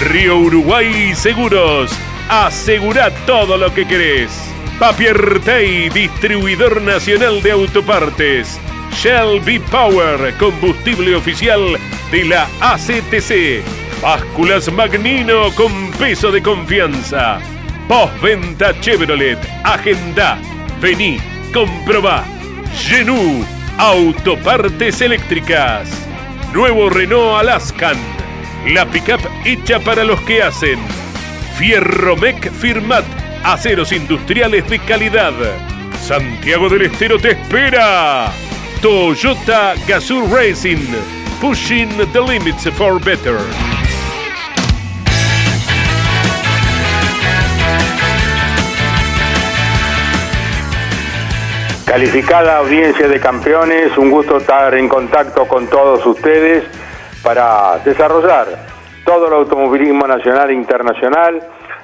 Río Uruguay Seguros. Asegura todo lo que querés. Papier Tay, distribuidor nacional de autopartes. Shell B Power, combustible oficial de la ACTC. Básculas Magnino con peso de confianza. Postventa Chevrolet. Agenda. Vení, comprobá. Genú, autopartes eléctricas. Nuevo Renault Alaskan. La pickup hecha para los que hacen. Fierromec Firmat. Aceros industriales de calidad. Santiago del Estero te espera. Toyota Gazoo Racing. Pushing the limits for better. Calificada audiencia de campeones, un gusto estar en contacto con todos ustedes para desarrollar todo el automovilismo nacional e internacional,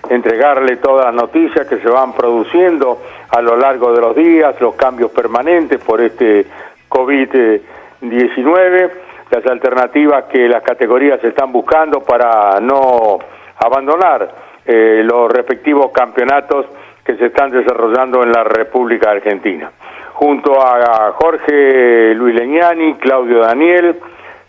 entregarle todas las noticias que se van produciendo a lo largo de los días, los cambios permanentes por este COVID-19, las alternativas que las categorías están buscando para no abandonar eh, los respectivos campeonatos que se están desarrollando en la República Argentina. Junto a Jorge Luis Leñani, Claudio Daniel,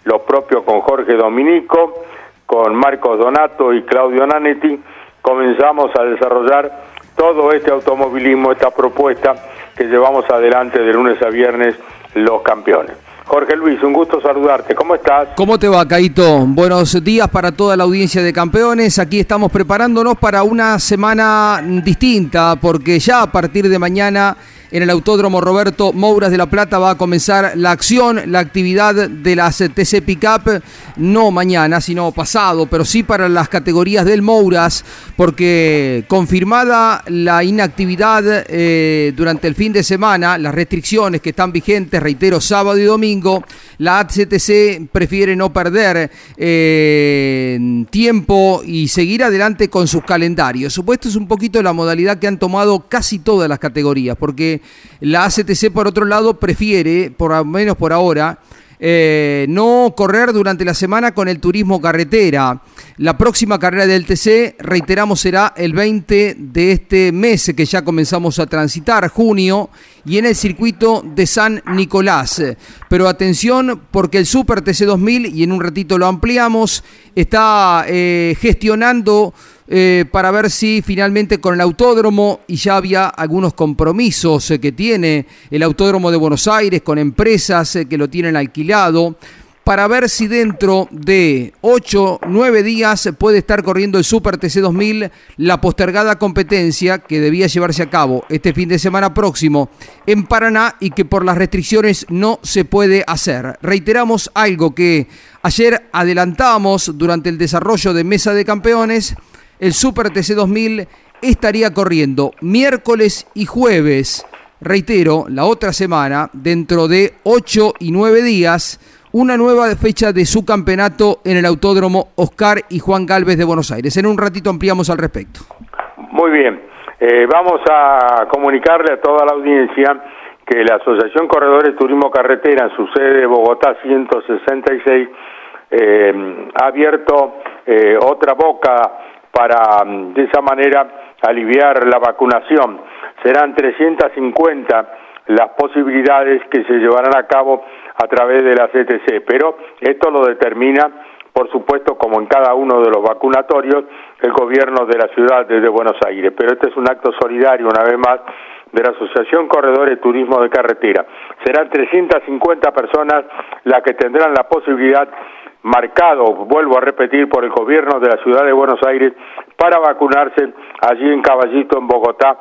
lo propio con Jorge Dominico, con Marcos Donato y Claudio Nanetti, comenzamos a desarrollar todo este automovilismo, esta propuesta que llevamos adelante de lunes a viernes los campeones. Jorge Luis, un gusto saludarte. ¿Cómo estás? ¿Cómo te va, Caito? Buenos días para toda la audiencia de campeones. Aquí estamos preparándonos para una semana distinta, porque ya a partir de mañana en el Autódromo Roberto Mouras de La Plata va a comenzar la acción, la actividad de las TC Pickup, no mañana, sino pasado, pero sí para las categorías del Mouras, porque confirmada la inactividad eh, durante el fin de semana, las restricciones que están vigentes, reitero, sábado y domingo, la ACTC prefiere no perder eh, tiempo y seguir adelante con sus calendarios. Supuesto es un poquito la modalidad que han tomado casi todas las categorías, porque la ACTC, por otro lado, prefiere, por lo menos por ahora, eh, no correr durante la semana con el turismo carretera. La próxima carrera del TC, reiteramos, será el 20 de este mes que ya comenzamos a transitar, junio, y en el circuito de San Nicolás. Pero atención porque el Super TC 2000, y en un ratito lo ampliamos, está eh, gestionando eh, para ver si finalmente con el autódromo, y ya había algunos compromisos eh, que tiene el autódromo de Buenos Aires con empresas que lo tienen alquilado, para ver si dentro de 8, 9 días puede estar corriendo el Super TC 2000, la postergada competencia que debía llevarse a cabo este fin de semana próximo en Paraná y que por las restricciones no se puede hacer. Reiteramos algo que ayer adelantamos durante el desarrollo de Mesa de Campeones, el Super TC 2000 estaría corriendo miércoles y jueves, reitero, la otra semana, dentro de 8 y 9 días, una nueva fecha de su campeonato en el Autódromo Oscar y Juan Galvez de Buenos Aires. En un ratito ampliamos al respecto. Muy bien, eh, vamos a comunicarle a toda la audiencia que la Asociación Corredores Turismo Carretera su sede de Bogotá 166 eh, ha abierto eh, otra boca para de esa manera aliviar la vacunación. Serán 350 las posibilidades que se llevarán a cabo a través de la CTC, pero esto lo determina, por supuesto, como en cada uno de los vacunatorios, el gobierno de la ciudad de Buenos Aires. Pero este es un acto solidario, una vez más, de la Asociación Corredores Turismo de Carretera. Serán 350 personas las que tendrán la posibilidad marcado, vuelvo a repetir, por el gobierno de la ciudad de Buenos Aires para vacunarse allí en Caballito, en Bogotá,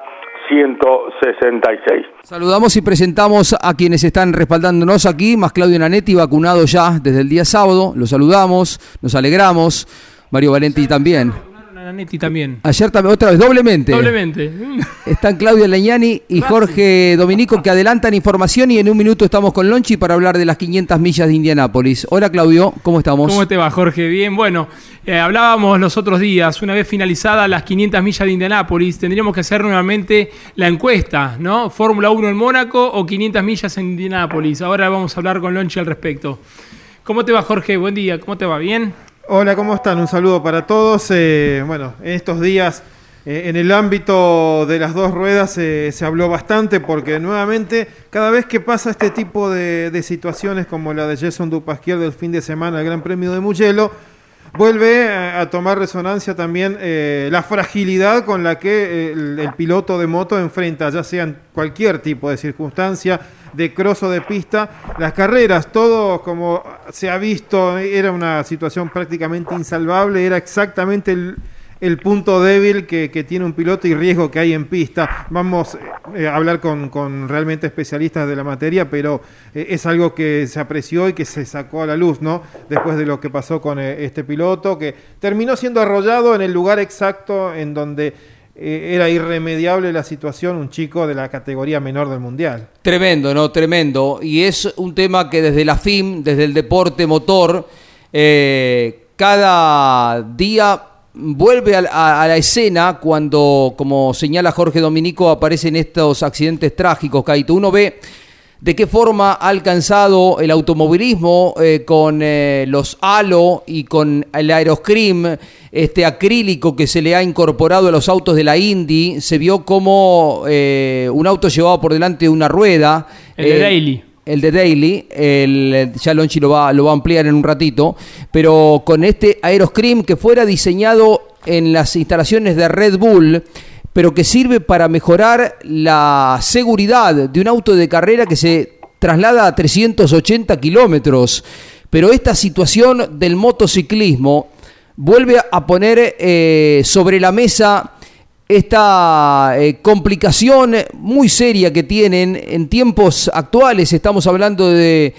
166. Saludamos y presentamos a quienes están respaldándonos aquí, más Claudio Nanetti, vacunado ya desde el día sábado. Lo saludamos, nos alegramos. Mario Valenti también. Nanetti también. Ayer también, otra vez, doblemente. Doblemente. Están Claudio Leñani y Jorge Dominico que adelantan información y en un minuto estamos con Lonchi para hablar de las 500 millas de Indianápolis. Hola Claudio, ¿cómo estamos? ¿Cómo te va Jorge? Bien, bueno, eh, hablábamos los otros días, una vez finalizadas las 500 millas de Indianápolis, tendríamos que hacer nuevamente la encuesta, ¿no? Fórmula 1 en Mónaco o 500 millas en Indianápolis. Ahora vamos a hablar con Lonchi al respecto. ¿Cómo te va Jorge? Buen día, ¿cómo te va? ¿Bien? Hola, ¿cómo están? Un saludo para todos. Eh, bueno, en estos días, eh, en el ámbito de las dos ruedas, eh, se habló bastante porque nuevamente, cada vez que pasa este tipo de, situaciones como la de Jason Dupasquier del fin de semana, el Gran Premio de Mugello, vuelve a, tomar resonancia también la fragilidad con la que el, el piloto de moto enfrenta, ya sea en cualquier tipo de circunstancia de cross o de pista. Las carreras, todo como se ha visto, era una situación prácticamente insalvable, era exactamente el, punto débil que, tiene un piloto y riesgo que hay en pista. Vamos eh, a hablar con, realmente especialistas de la materia, pero eh, es algo que se apreció y que se sacó a la luz, ¿no? Después de lo que pasó con eh, este piloto, que terminó siendo arrollado en el lugar exacto en donde eh, era irremediable la situación, un chico de la categoría menor del Mundial. Tremendo, ¿no? Tremendo. Y es un tema que desde la FIM, desde el deporte motor, eh, cada día vuelve a, la escena cuando, como señala Jorge Dominico, aparecen estos accidentes trágicos, Caito. Uno ve de qué forma ha alcanzado el automovilismo eh, con eh, los halo y con el aeroscreen, este acrílico que se le ha incorporado a los autos de la Indy. Se vio como eh, un auto llevado por delante de una rueda. El de Daily. El de Daily, el, ya Lonchi lo va, lo va a ampliar en un ratito, pero con este aeroscreen que fuera diseñado en las instalaciones de Red Bull, pero que sirve para mejorar la seguridad de un auto de carrera que se traslada a 380 kilómetros. Pero esta situación del motociclismo vuelve a poner eh, sobre la mesa esta eh, complicación muy seria que tienen en tiempos actuales. Estamos hablando de,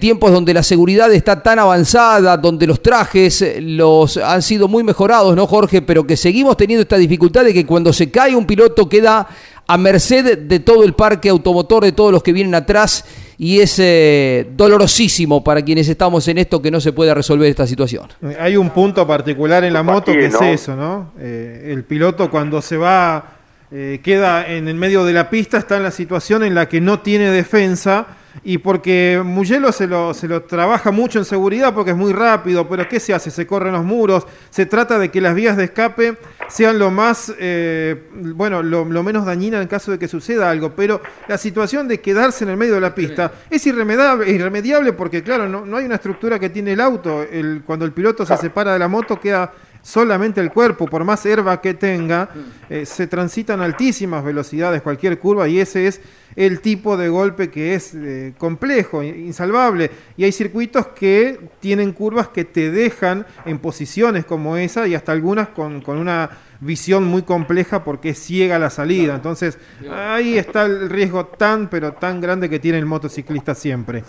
tiempos donde la seguridad está tan avanzada, donde los trajes los han sido muy mejorados, ¿no, Jorge? Pero que seguimos teniendo esta dificultad de que cuando se cae un piloto queda a merced de todo el parque automotor, de todos los que vienen atrás y es eh, dolorosísimo para quienes estamos en esto que no se pueda resolver esta situación. Hay un punto particular en la moto que es eso, ¿no? Eh, el piloto cuando se va, eh, queda en el medio de la pista, está en la situación en la que no tiene defensa y porque Mugello se lo, se lo trabaja mucho en seguridad porque es muy rápido, pero ¿qué se hace? Se corren los muros, se trata de que las vías de escape sean lo más, eh, bueno, lo, menos dañina en caso de que suceda algo, pero la situación de quedarse en el medio de la pista es irremediable, irremediable porque, claro, no, no hay una estructura que tiene el auto, el, cuando el piloto se separa de la moto queda solamente el cuerpo, por más herba que tenga, eh, se transitan altísimas velocidades cualquier curva y ese es el tipo de golpe que es eh, complejo, insalvable. Y hay circuitos que tienen curvas que te dejan en posiciones como esa y hasta algunas con, una visión muy compleja porque es ciega la salida. Entonces ahí está el riesgo tan, pero tan grande que tiene el motociclista siempre.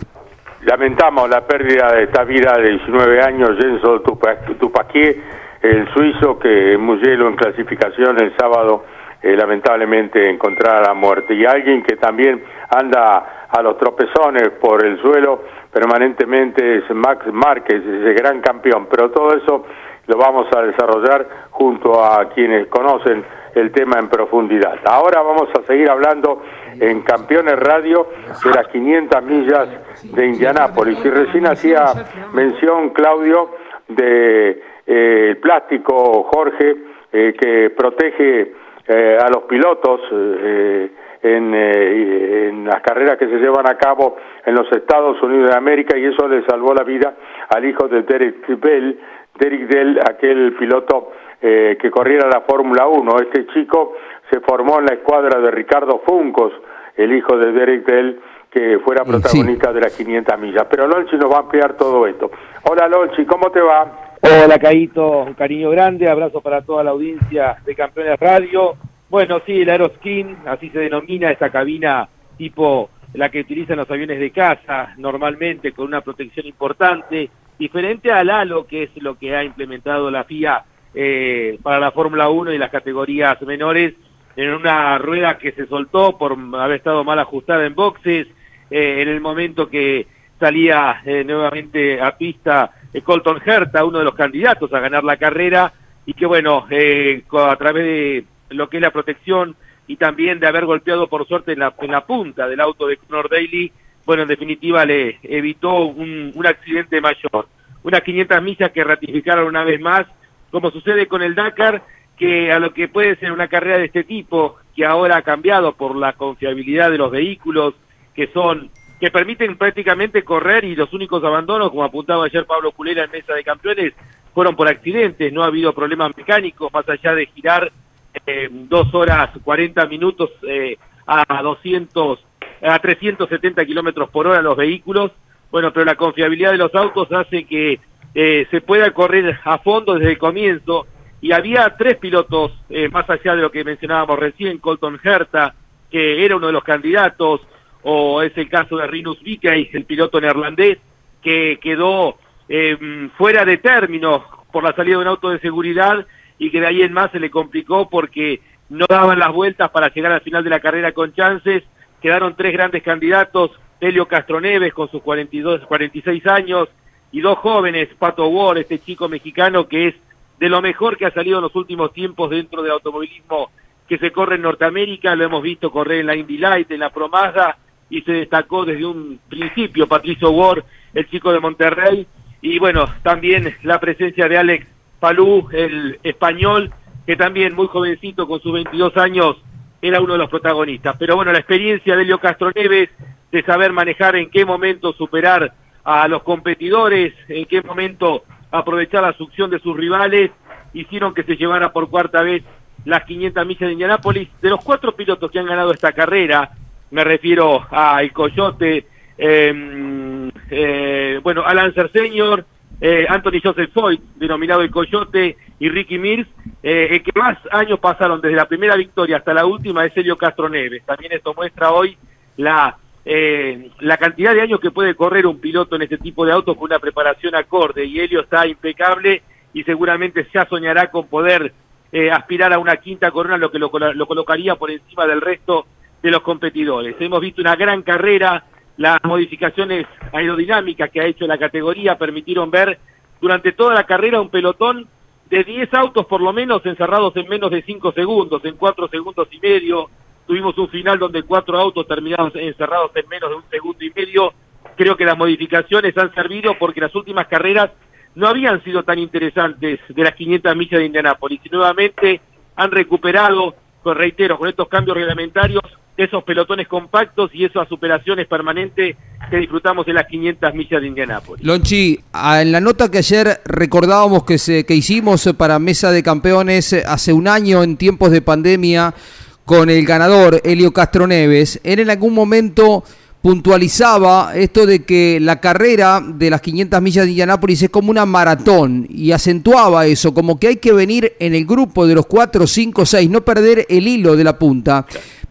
Lamentamos la pérdida de esta vida de 19 años, Jenso Tupasquier, el suizo que Mugello en clasificación el sábado eh, lamentablemente encontrar a la muerte. Y alguien que también anda a los tropezones por el suelo permanentemente es Max Márquez, ese gran campeón. Pero todo eso lo vamos a desarrollar junto a quienes conocen el tema en profundidad. Ahora vamos a seguir hablando en Campeones Radio de las 500 millas de Indianápolis. Y recién hacía mención, Claudio, de eh, el plástico, Jorge, eh, que protege eh, a los pilotos eh, en, eh, en, las carreras que se llevan a cabo en los Estados Unidos de América y eso le salvó la vida al hijo de Derek Bell, Derek Dell, aquel piloto que corriera la Fórmula 1. Este chico se formó en la escuadra de Ricardo Funcos, el hijo de Derek Dell, que fuera protagonista de las 500 millas. Pero Lonchi nos va a ampliar todo esto. Hola Lonchi, ¿cómo te va? Hola, Caíto, un cariño grande, abrazo para toda la audiencia de Campeones Radio. Bueno, sí, el Aeroskin, así se denomina esta cabina tipo la que utilizan los aviones de casa, normalmente con una protección importante, diferente al halo, que es lo que ha implementado la FIA eh, para la Fórmula 1 y las categorías menores, en una rueda que se soltó por haber estado mal ajustada en boxes, eh, en el momento que salía eh, nuevamente a pista Colton Herta, uno de los candidatos a ganar la carrera, y que bueno, a través de lo que es la protección y también de haber golpeado por suerte en la, en la punta del auto de Conor Daly, bueno, en definitiva le evitó un, un accidente mayor. Unas 500 millas que ratificaron una vez más, como sucede con el Dakar, que a lo que puede ser una carrera de este tipo, que ahora ha cambiado por la confiabilidad de los vehículos, que son que permiten prácticamente correr y los únicos abandonos, como apuntaba ayer Pablo Culera en Mesa de Campeones, fueron por accidentes, no ha habido problemas mecánicos, más allá de girar eh, dos horas 40 minutos eh, a 200, a 370 kilómetros por hora los vehículos. Bueno, pero la confiabilidad de los autos hace que eh, se pueda correr a fondo desde el comienzo. Y había tres pilotos, eh, más allá de lo que mencionábamos recién, Colton Herta, que era uno de los candidatos, o es el caso de Rinus Vickey, el piloto neerlandés, que quedó eh, fuera de término por la salida de un auto de seguridad y que de ahí en más se le complicó porque no daban las vueltas para llegar al final de la carrera con chances. Quedaron tres grandes candidatos, Helio Castroneves con sus 42, 46 años y dos jóvenes, Pato Ward, este chico mexicano que es de lo mejor que ha salido en los últimos tiempos dentro del automovilismo que se corre en Norteamérica, lo hemos visto correr en la Indy Light, en la Promada y se destacó desde un principio Patricio Ward, el chico de Monterrey, y bueno, también la presencia de Alex Palú, el español, que también muy jovencito, con sus 22 años, era uno de los protagonistas. Pero bueno, la experiencia de Elio Castro Neves, de saber manejar en qué momento superar a los competidores, en qué momento aprovechar la succión de sus rivales, hicieron que se llevara por cuarta vez las 500 millas de Indianápolis. De los cuatro pilotos que han ganado esta carrera, me refiero a El Coyote, em, eh, bueno, Alan Señor, eh, Anthony Joseph Foyt, denominado el Coyote, y Ricky Mears, eh, el que más años pasaron desde la primera victoria hasta la última es Helio Castro Neves. También esto muestra hoy la, eh, la cantidad de años que puede correr un piloto en este tipo de autos con una preparación acorde, y Helio está impecable y seguramente ya soñará con poder eh, aspirar a una quinta corona, lo que lo, lo colocaría por encima del resto de los competidores. Hemos visto una gran carrera las modificaciones aerodinámicas que ha hecho la categoría permitieron ver durante toda la carrera un pelotón de 10 autos por lo menos encerrados en menos de 5 segundos, en 4 segundos y medio. Tuvimos un final donde cuatro autos terminaron encerrados en menos de un segundo y medio. Creo que las modificaciones han servido porque las últimas carreras no habían sido tan interesantes de las 500 millas de Indianápolis y nuevamente han recuperado, con reitero, con estos cambios reglamentarios, esos pelotones compactos y esas superaciones permanentes que disfrutamos en las 500 millas de Indianápolis. Lonchi, en la nota que ayer recordábamos que, se, que hicimos para Mesa de Campeones hace un año en tiempos de pandemia con el ganador Helio Castro Neves, en algún momento puntualizaba esto de que la carrera de las 500 millas de Indianápolis es como una maratón y acentuaba eso, como que hay que venir en el grupo de los 4, 5, 6, no perder el hilo de la punta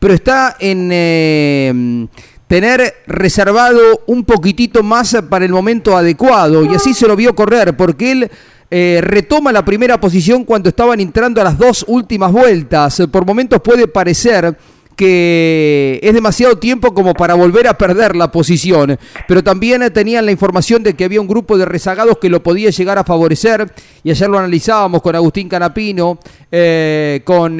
pero está en eh, tener reservado un poquitito más para el momento adecuado y así se lo vio correr porque él eh, retoma la primera posición cuando estaban entrando a las dos últimas vueltas. Por momentos puede parecer que es demasiado tiempo como para volver a perder la posición, pero también tenían la información de que había un grupo de rezagados que lo podía llegar a favorecer y ayer lo analizábamos con Agustín Canapino, eh, con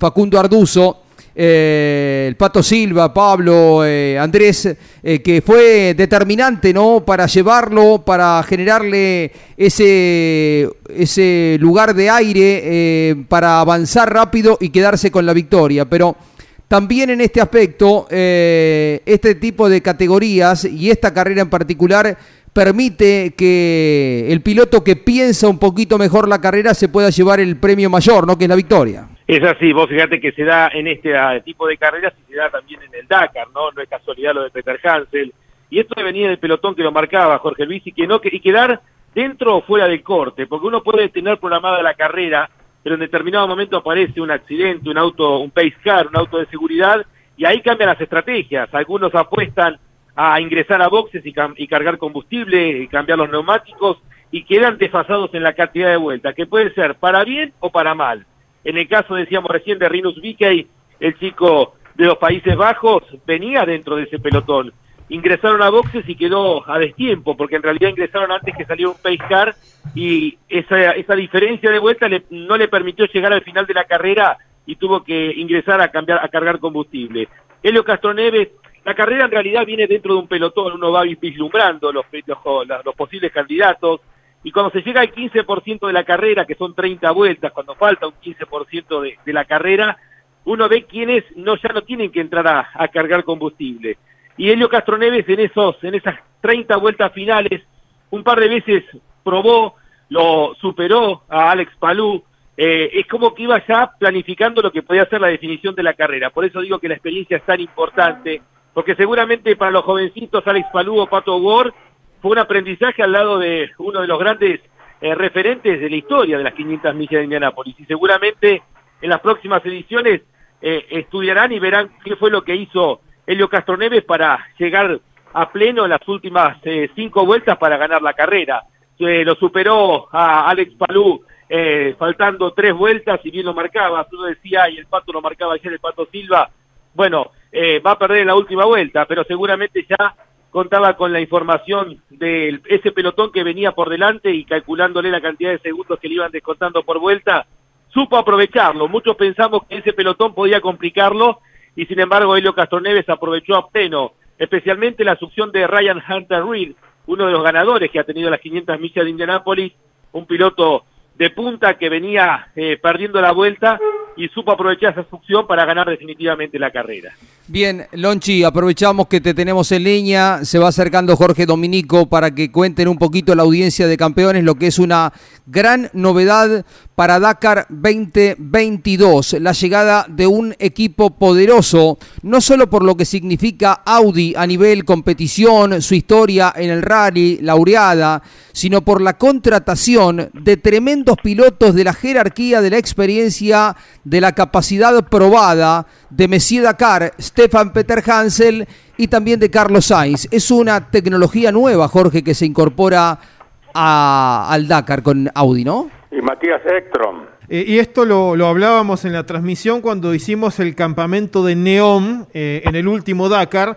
Facundo Arduzo eh, el Pato Silva, Pablo, eh, Andrés, eh, que fue determinante ¿no? para llevarlo, para generarle ese, ese lugar de aire para avanzar rápido y quedarse con la victoria. Pero también en este aspecto, este tipo de categorías y esta carrera en particular permite que el piloto que piensa un poquito mejor la carrera se pueda llevar el premio mayor, ¿no? Que es la victoria. Es así, vos fíjate que se da en este ah, tipo de carreras y se da también en el Dakar, ¿no? No es casualidad lo de Peter Hansel. Y esto de venir del pelotón que lo marcaba Jorge Luis y que no y quedar dentro o fuera del corte, porque uno puede tener programada la carrera, pero en determinado momento aparece un accidente, un auto, un pace car, un auto de seguridad, y ahí cambian las estrategias. Algunos apuestan a ingresar a boxes y, y cargar combustible y cambiar los neumáticos y quedan desfasados en la cantidad de vueltas, que puede ser para bien o para mal. En el caso, decíamos recién, de Rinus Vickey, el chico de los Países Bajos, venía dentro de ese pelotón. Ingresaron a boxes y quedó a destiempo, porque en realidad ingresaron antes que salió un pace car y esa, esa diferencia de vuelta no le permitió llegar al final de la carrera y tuvo que ingresar a cambiar a cargar combustible. Helio Castroneves, la carrera en realidad viene dentro de un pelotón, uno va vislumbrando los, los, los posibles candidatos, y cuando se llega al 15% de la carrera, que son 30 vueltas, cuando falta un 15% de, de la carrera, uno ve quiénes no, ya no tienen que entrar a, cargar combustible. Y Helio Castroneves en, esos, en esas 30 vueltas finales, un par de veces probó, lo superó a Alex Palou, eh, es como que iba ya planificando lo que podía ser la definición de la carrera. Por eso digo que la experiencia es tan importante, porque seguramente para los jovencitos Alex Palou o Pato Ward fue un aprendizaje al lado de uno de los grandes eh, referentes de la historia de las 500 millas de Indianápolis. Y seguramente en las próximas ediciones eh, estudiarán y verán qué fue lo que hizo Helio Castroneves para llegar a pleno en las últimas eh, cinco vueltas para ganar la carrera. lo superó a Alex Palú faltando tres vueltas y bien lo marcaba, tú decía y el Pato lo marcaba ayer el Pato Silva, bueno, va a perder la última vuelta, pero seguramente ya contaba con la información de ese pelotón que venía por delante y calculándole la cantidad de segundos que le iban descontando por vuelta, supo aprovecharlo. Muchos pensamos que ese pelotón podía complicarlo y sin embargo Helio Castroneves aprovechó a pleno, especialmente la succión de Ryan Hunter Reed, uno de los ganadores que ha tenido las 500 millas de Indianápolis, un piloto de punta que venía eh, perdiendo la vuelta y supo aprovechar esa succión para ganar definitivamente la carrera. Bien, Lonchi, aprovechamos que te tenemos en línea, se va acercando Jorge Dominico para que cuenten un poquito la audiencia de campeones, lo que es una gran novedad para Dakar 2022, la llegada de un equipo poderoso, no solo por lo que significa Audi a nivel competición, su historia en el rally, laureada, sino por la contratación de tremendos pilotos de la jerarquía, de la experiencia, de la capacidad probada de Messier Dakar, Stefan Peter Hansel y también de Carlos Sainz. Es una tecnología nueva, Jorge, que se incorpora al Dakar con Audi, ¿no? Y Matías Ekstrom. Eh, y esto lo, hablábamos en la transmisión cuando hicimos el campamento de Neom eh, en el último Dakar,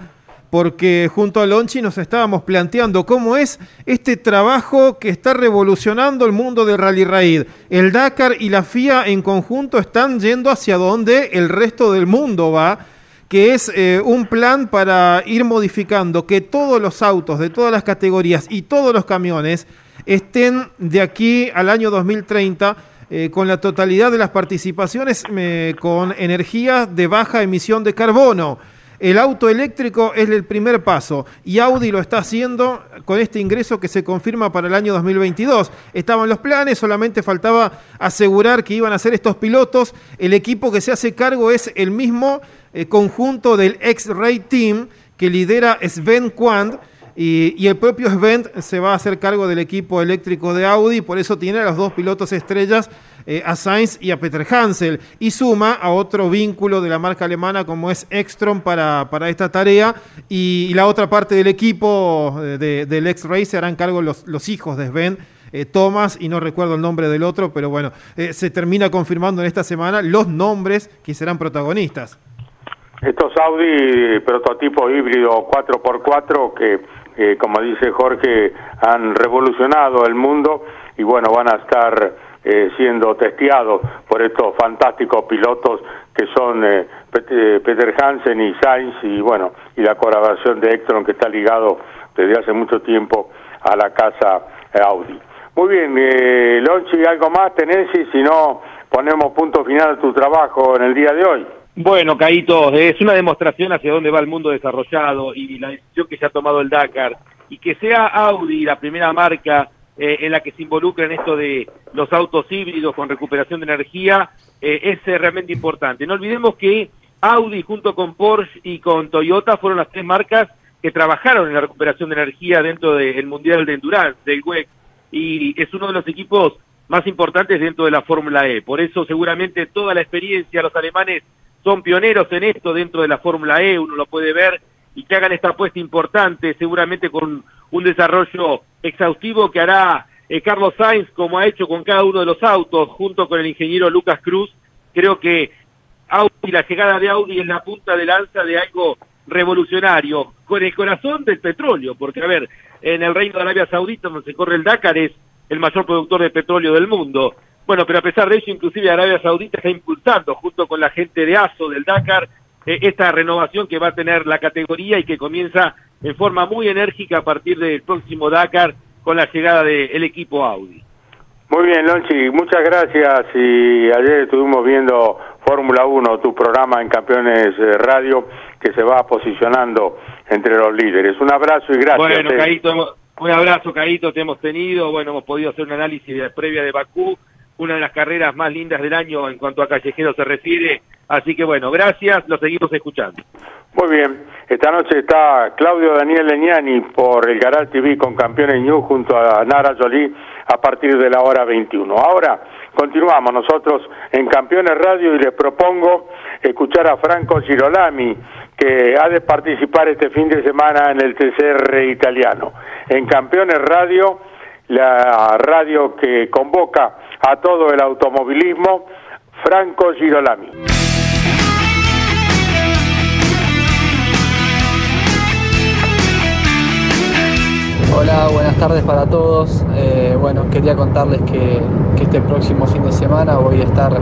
porque junto a Lonchi nos estábamos planteando cómo es este trabajo que está revolucionando el mundo del Rally Raid. El Dakar y la FIA en conjunto están yendo hacia donde el resto del mundo va que es eh, un plan para ir modificando que todos los autos de todas las categorías y todos los camiones estén de aquí al año 2030 eh, con la totalidad de las participaciones eh, con energía de baja emisión de carbono. El auto eléctrico es el primer paso y Audi lo está haciendo con este ingreso que se confirma para el año 2022. Estaban los planes, solamente faltaba asegurar que iban a ser estos pilotos. El equipo que se hace cargo es el mismo eh, conjunto del X-Ray Team que lidera Sven Quant y, el propio Sven se va a hacer cargo del equipo eléctrico de Audi, por eso tiene a los dos pilotos estrellas, eh, a Sainz y a Peter Hansel, y suma a otro vínculo de la marca alemana como es Ekstrom para, para esta tarea, y, la otra parte del equipo eh, del X-Ray se harán cargo los, los hijos de Sven. Eh, Thomas y no recuerdo el nombre del otro, pero bueno, se termina confirmando en esta semana los nombres que serán protagonistas. Estos Audi prototipo híbrido 4x4 que que como dice Jorge, han revolucionado el mundo y bueno, van a estar eh, siendo testeados por estos fantásticos pilotos que son eh, Peter Hansen y Sainz y bueno, y la colaboración de Extron que está ligado desde hace mucho tiempo a la casa Audi. Muy bien, eh, Lonchi, ¿algo más tenés? Si no, ponemos punto final a tu trabajo en el día de hoy. Bueno, Caíto, es una demostración hacia dónde va el mundo desarrollado y la decisión que se ha tomado el Dakar y que sea Audi la primera marca eh, en la que se involucra en esto de los autos híbridos con recuperación de energía eh, es eh, realmente importante. No olvidemos que Audi junto con Porsche y con Toyota fueron las tres marcas que trabajaron en la recuperación de energía dentro del Mundial de Endurance, del WEC, y es uno de los equipos más importantes dentro de la Fórmula E. Por eso seguramente toda la experiencia, los alemanes son pioneros en esto dentro de la Fórmula E, uno lo puede ver y que hagan esta apuesta importante, seguramente con un desarrollo exhaustivo que hará eh, Carlos Sainz, como ha hecho con cada uno de los autos, junto con el ingeniero Lucas Cruz. Creo que Audi, la llegada de Audi es la punta de lanza de algo revolucionario, con el corazón del petróleo, porque a ver, en el Reino de Arabia Saudita, donde se corre el Dakar, es el mayor productor de petróleo del mundo. Bueno, pero a pesar de eso, inclusive Arabia Saudita está impulsando, junto con la gente de ASO del Dakar, eh, esta renovación que va a tener la categoría y que comienza en forma muy enérgica a partir del próximo Dakar con la llegada del equipo Audi. Muy bien, Lonchi, muchas gracias. Y ayer estuvimos viendo Fórmula 1, tu programa en Campeones eh, Radio, que se va posicionando entre los líderes. Un abrazo y gracias. Bueno, eh. Caíto, un abrazo, Caíto, te hemos tenido. Bueno, hemos podido hacer un análisis de, previa de Bakú, una de las carreras más lindas del año en cuanto a callejero se refiere. Así que bueno, gracias, lo seguimos escuchando. Muy bien, esta noche está Claudio Daniel Leñani por el Garal TV con Campeones News junto a Nara Jolie a partir de la hora 21. Ahora continuamos nosotros en Campeones Radio y les propongo escuchar a Franco Girolami que ha de participar este fin de semana en el TCR italiano. En Campeones Radio, la radio que convoca a todo el automovilismo, Franco Girolami. Hola, buenas tardes para todos. Eh, bueno, quería contarles que, este próximo fin de semana voy a estar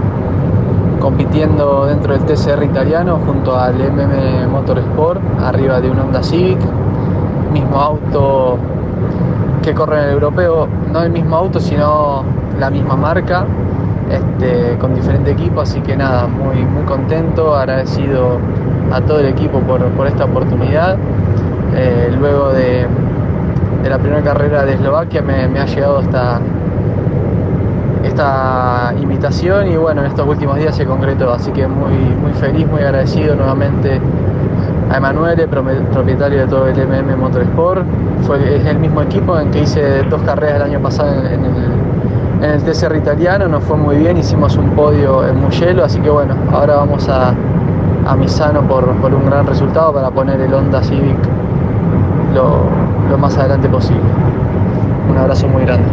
compitiendo dentro del TCR italiano junto al MM Motorsport, arriba de un Honda Civic, mismo auto que corre en el europeo, no el mismo auto, sino la misma marca, este, con diferente equipo, así que nada, muy, muy contento, agradecido a todo el equipo por, esta oportunidad. Eh, luego de, de la primera carrera de Eslovaquia me, ha llegado esta, esta invitación y bueno, en estos últimos días se concretó, así que muy, muy feliz, muy agradecido nuevamente a Emanuele, propietario de todo el MM Motorsport. Es el mismo equipo en que hice dos carreras el año pasado en, el, en TCR italiano, nos fue muy bien, hicimos un podio en Mugello, así que bueno, ahora vamos a, a Misano por, por un gran resultado para poner el Honda Civic lo, lo más adelante posible. Un abrazo muy grande.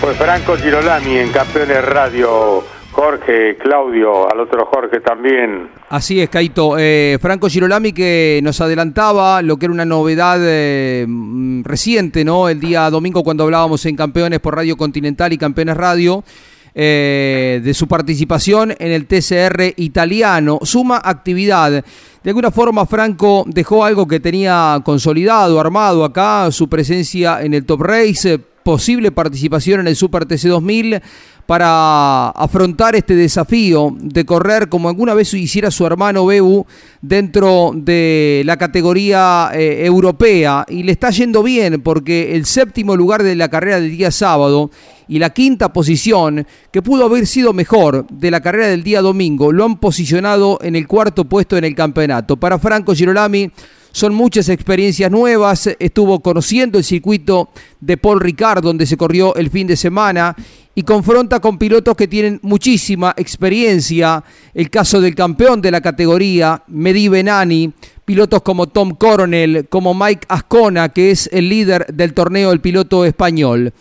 Pues Franco Girolami en Campeones Radio. Jorge, Claudio, al otro Jorge también. Así es, Caito. Eh, Franco Girolami que nos adelantaba lo que era una novedad eh, mm, reciente, ¿no? El día domingo cuando hablábamos en Campeones por Radio Continental y Campeones Radio. Eh, de su participación en el TCR italiano. Suma actividad. De alguna forma, Franco dejó algo que tenía consolidado, armado acá, su presencia en el Top Race, posible participación en el Super TC 2000 para afrontar este desafío de correr como alguna vez hiciera su hermano Bebu dentro de la categoría eh, europea y le está yendo bien porque el séptimo lugar de la carrera del día sábado y la quinta posición, que pudo haber sido mejor de la carrera del día domingo, lo han posicionado en el cuarto puesto en el campeonato. Para Franco Girolami son muchas experiencias nuevas, estuvo conociendo el circuito de Paul Ricard donde se corrió el fin de semana y confronta con pilotos que tienen muchísima experiencia, el caso del campeón de la categoría, Medi Benani, pilotos como Tom Coronel, como Mike Ascona, que es el líder del torneo, el piloto español.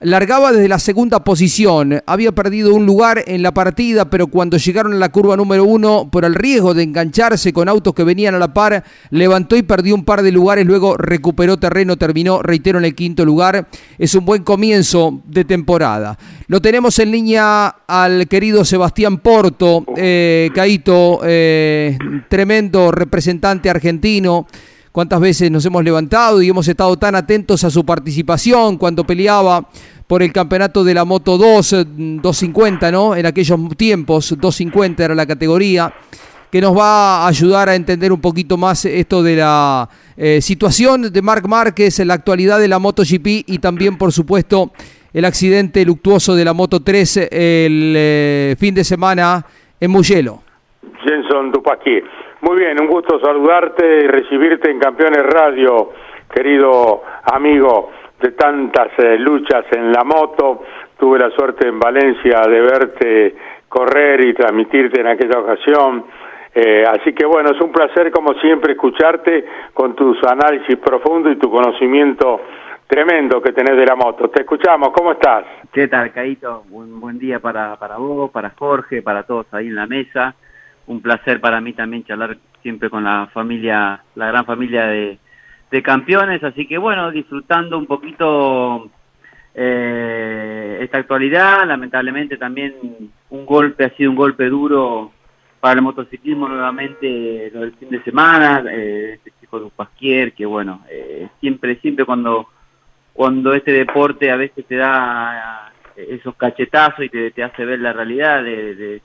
Largaba desde la segunda posición, había perdido un lugar en la partida, pero cuando llegaron a la curva número uno, por el riesgo de engancharse con autos que venían a la par, levantó y perdió un par de lugares, luego recuperó terreno, terminó, reitero, en el quinto lugar. Es un buen comienzo de temporada. Lo tenemos en línea al querido Sebastián Porto, eh, Caito, eh, tremendo representante argentino cuántas veces nos hemos levantado y hemos estado tan atentos a su participación cuando peleaba por el campeonato de la Moto 2, 250, ¿no? En aquellos tiempos, 250 era la categoría, que nos va a ayudar a entender un poquito más esto de la eh, situación de Marc Márquez, la actualidad de la MotoGP y también, por supuesto, el accidente luctuoso de la Moto 3 el eh, fin de semana en Mugello. Jenson Dupaqui. Muy bien, un gusto saludarte y recibirte en Campeones Radio, querido amigo de tantas eh, luchas en la moto. Tuve la suerte en Valencia de verte correr y transmitirte en aquella ocasión. Eh, así que bueno, es un placer como siempre escucharte con tus análisis profundos y tu conocimiento tremendo que tenés de la moto. Te escuchamos, ¿cómo estás? ¿Qué tal, Caito? Un buen día para, para vos, para Jorge, para todos ahí en la mesa. Un placer para mí también charlar siempre con la familia, la gran familia de, de campeones, así que bueno, disfrutando un poquito eh, esta actualidad, lamentablemente también un golpe, ha sido un golpe duro para el motociclismo nuevamente lo del fin de semana, eh, este chico de Pasquier, que bueno, eh, siempre, siempre cuando, cuando este deporte a veces te da esos cachetazos y te, te hace ver la realidad de,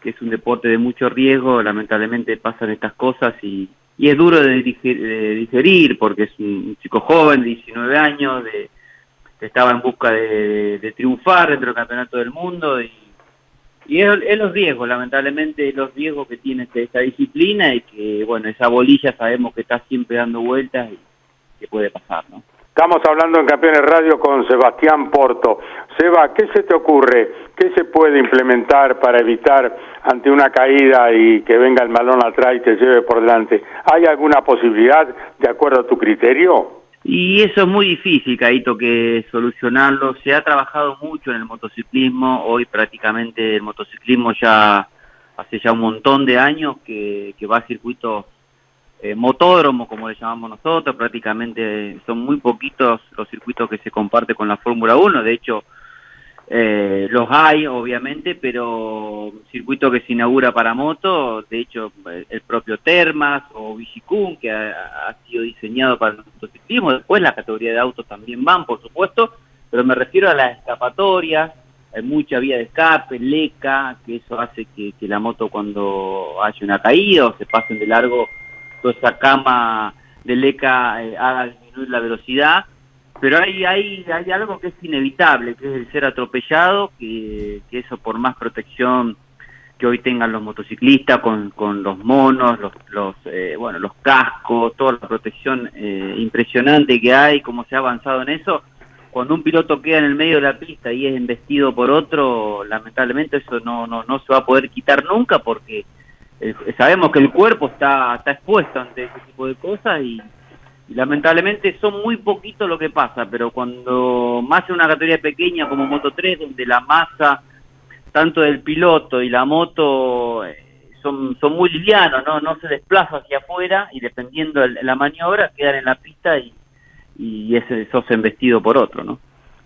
que es un deporte de mucho riesgo, lamentablemente pasan estas cosas y, y es duro de, digerir porque es un, chico joven de 19 años, de, que estaba en busca de, triunfar dentro del campeonato del mundo y, y es, los riesgos, lamentablemente los riesgos que tiene este, esta disciplina y que, bueno, esa bolilla sabemos que está siempre dando vueltas y que puede pasar, ¿no? Estamos hablando en Campeones Radio con Sebastián Porto. Seba, ¿qué se te ocurre? ¿Qué se puede implementar para evitar ante una caída y que venga el malón atrás y te lleve por delante? ¿Hay alguna posibilidad de acuerdo a tu criterio? Y eso es muy difícil, Caito, que solucionarlo. Se ha trabajado mucho en el motociclismo. Hoy prácticamente el motociclismo ya hace ya un montón de años que, que va a circuitos eh, motódromo, como le llamamos nosotros, prácticamente son muy poquitos los circuitos que se comparte con la Fórmula 1, de hecho eh, los hay obviamente, pero circuito que se inaugura para moto, de hecho el propio Termas o Vigicum, que ha, sido diseñado para el motociclismo, después la categoría de autos también van, por supuesto, pero me refiero a las escapatorias, hay mucha vía de escape, leca, que eso hace que, que la moto cuando haya una caída o se pasen de largo toda esa cama de leca eh, haga disminuir la velocidad, pero hay, hay, hay algo que es inevitable, que es el ser atropellado, que, eso por más protección que hoy tengan los motociclistas con, con los monos, los, los eh, bueno, los cascos, toda la protección eh, impresionante que hay, cómo se ha avanzado en eso, cuando un piloto queda en el medio de la pista y es embestido por otro, lamentablemente eso no, no, no se va a poder quitar nunca porque eh, sabemos que el cuerpo está, está expuesto ante ese tipo de cosas y, lamentablemente son muy poquitos lo que pasa, pero cuando más en una categoría pequeña como Moto 3, donde la masa tanto del piloto y la moto eh, son, son muy livianos, ¿no? no se desplaza hacia afuera y dependiendo de la maniobra quedan en la pista y, y ese sos embestido por otro, ¿no?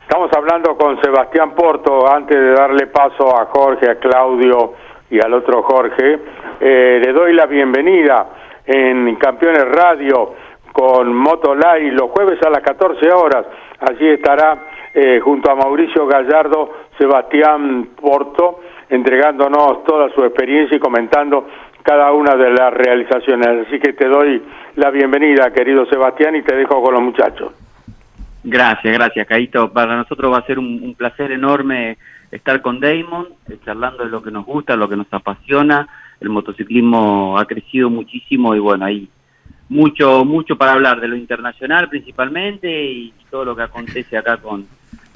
Estamos hablando con Sebastián Porto, antes de darle paso a Jorge, a Claudio y al otro Jorge. Eh, le doy la bienvenida en Campeones Radio con Motolay los jueves a las 14 horas. Allí estará eh, junto a Mauricio Gallardo, Sebastián Porto, entregándonos toda su experiencia y comentando cada una de las realizaciones. Así que te doy la bienvenida, querido Sebastián, y te dejo con los muchachos. Gracias, gracias, Caito. Para nosotros va a ser un placer enorme estar con Damon, eh, charlando de lo que nos gusta, lo que nos apasiona el motociclismo ha crecido muchísimo y bueno, hay mucho, mucho para hablar de lo internacional principalmente y todo lo que acontece acá con,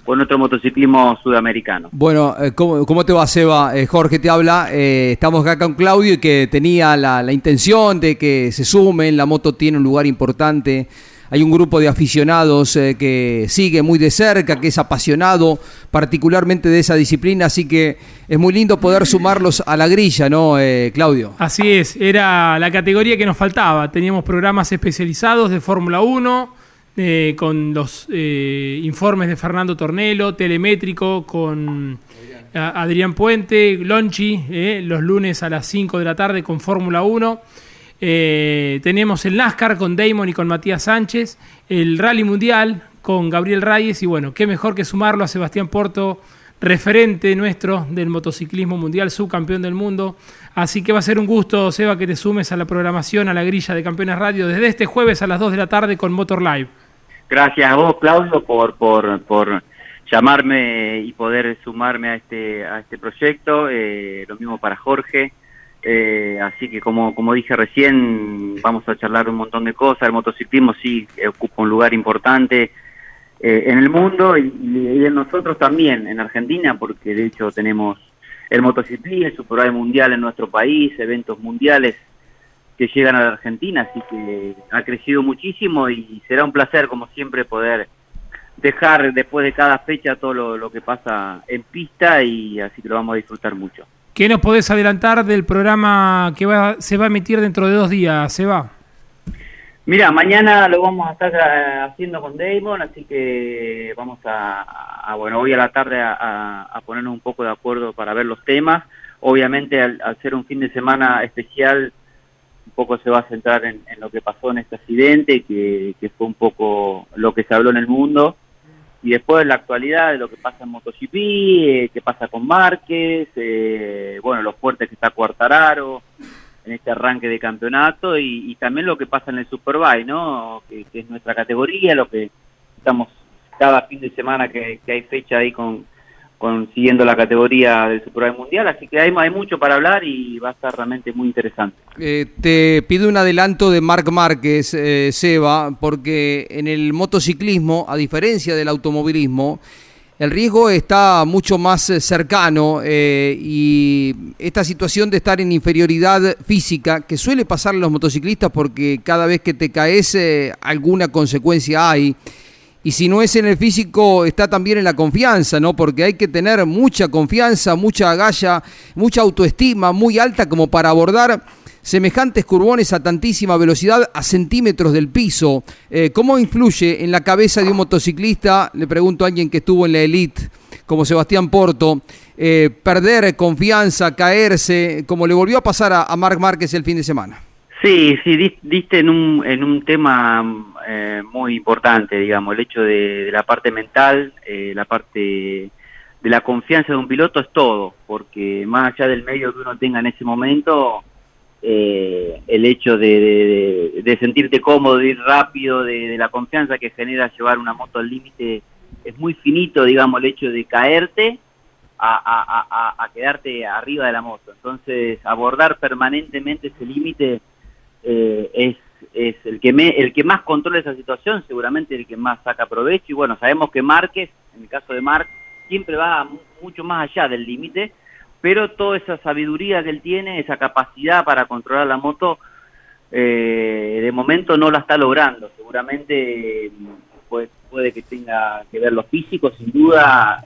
con nuestro motociclismo sudamericano. Bueno, eh, ¿cómo, te va, Seba? Eh, Jorge te habla. Eh, estamos acá con Claudio y que tenía la, la, intención de que se sumen. La moto tiene un lugar importante hay un grupo de aficionados eh, que sigue muy de cerca, que es apasionado particularmente de esa disciplina, así que es muy lindo poder sumarlos a la grilla, ¿no, eh, Claudio? Así es, era la categoría que nos faltaba. Teníamos programas especializados de Fórmula 1, eh, con los informes de Fernando Tornelo, telemétrico con Adrián Puente, Lonchi, los lunes a las 5 de la tarde con Fórmula 1. Eh, tenemos el NASCAR con Damon y con Matías Sánchez, el Rally Mundial con Gabriel Reyes y bueno, qué mejor que sumarlo a Sebastián Porto, referente nuestro del motociclismo mundial, subcampeón del mundo. Así que va a ser un gusto, Seba, que te sumes a la programación, a la grilla de Campeones Radio desde este jueves a las 2 de la tarde con Motor Live. Gracias a vos, Claudio, por, por, por llamarme y poder sumarme a este, a este proyecto. Eh, lo mismo para Jorge. Eh, así que como, como dije recién, vamos a charlar un montón de cosas. El motociclismo sí ocupa un lugar importante eh, en el mundo y, en nosotros también, en Argentina, porque de hecho tenemos el motociclismo, el Superbike mundial en nuestro país, eventos mundiales que llegan a la Argentina, así que ha crecido muchísimo y será un placer, como siempre, poder dejar después de cada fecha todo lo, que pasa en pista y así que lo vamos a disfrutar mucho. ¿Qué nos podés adelantar del programa que se va a emitir dentro de dos días, Seba? Mira, mañana lo vamos a estar eh, haciendo con Damon, así que vamos a, bueno, hoy a la tarde a, ponernos un poco de acuerdo para ver los temas. Obviamente, al, ser un fin de semana especial, un poco se va a centrar en, lo que pasó en este accidente, que, fue un poco lo que se habló en el mundo. Y después la actualidad de lo que pasa en MotoGP, eh, qué pasa con Márquez, eh, bueno, los fuertes que está Cuartararo, en este arranque de campeonato y, también lo que pasa en el Superbike, ¿no? Que, es nuestra categoría, lo que estamos cada fin de semana que, hay fecha ahí con, siguiendo la categoría del Superbike Mundial, así que hay, hay mucho para hablar y va a estar realmente muy interesante. Eh, te pido un adelanto de Marc Márquez, eh, Seba, porque en el motociclismo, a diferencia del automovilismo, el riesgo está mucho más cercano eh, y esta situación de estar en inferioridad física, que suele pasar a los motociclistas porque cada vez que te caes eh, alguna consecuencia hay. Y si no es en el físico, está también en la confianza, ¿no? Porque hay que tener mucha confianza, mucha agalla, mucha autoestima muy alta como para abordar semejantes curbones a tantísima velocidad a centímetros del piso. Eh, ¿Cómo influye en la cabeza de un motociclista, le pregunto a alguien que estuvo en la elite, como Sebastián Porto, eh, perder confianza, caerse, como le volvió a pasar a, Marc Márquez el fin de semana? Sí, sí, diste en un, en un tema eh, muy importante, digamos, el hecho de, la parte mental, la parte de la confianza de un piloto es todo, porque más allá del medio que uno tenga en ese momento, eh, el hecho de, sentirte cómodo, de ir rápido, de, la confianza que genera llevar una moto al límite, es muy finito, digamos, el hecho de caerte a, quedarte arriba de la moto. Entonces, abordar permanentemente ese límite eh, es, es el, que me, el que más controla esa situación, seguramente el que más saca provecho. Y bueno, sabemos que Márquez, en el caso de Marc, siempre va mucho más allá del límite pero toda esa sabiduría que él tiene, esa capacidad para controlar la moto, eh, de momento no la está logrando. Seguramente puede, puede que tenga que ver lo físico, sin duda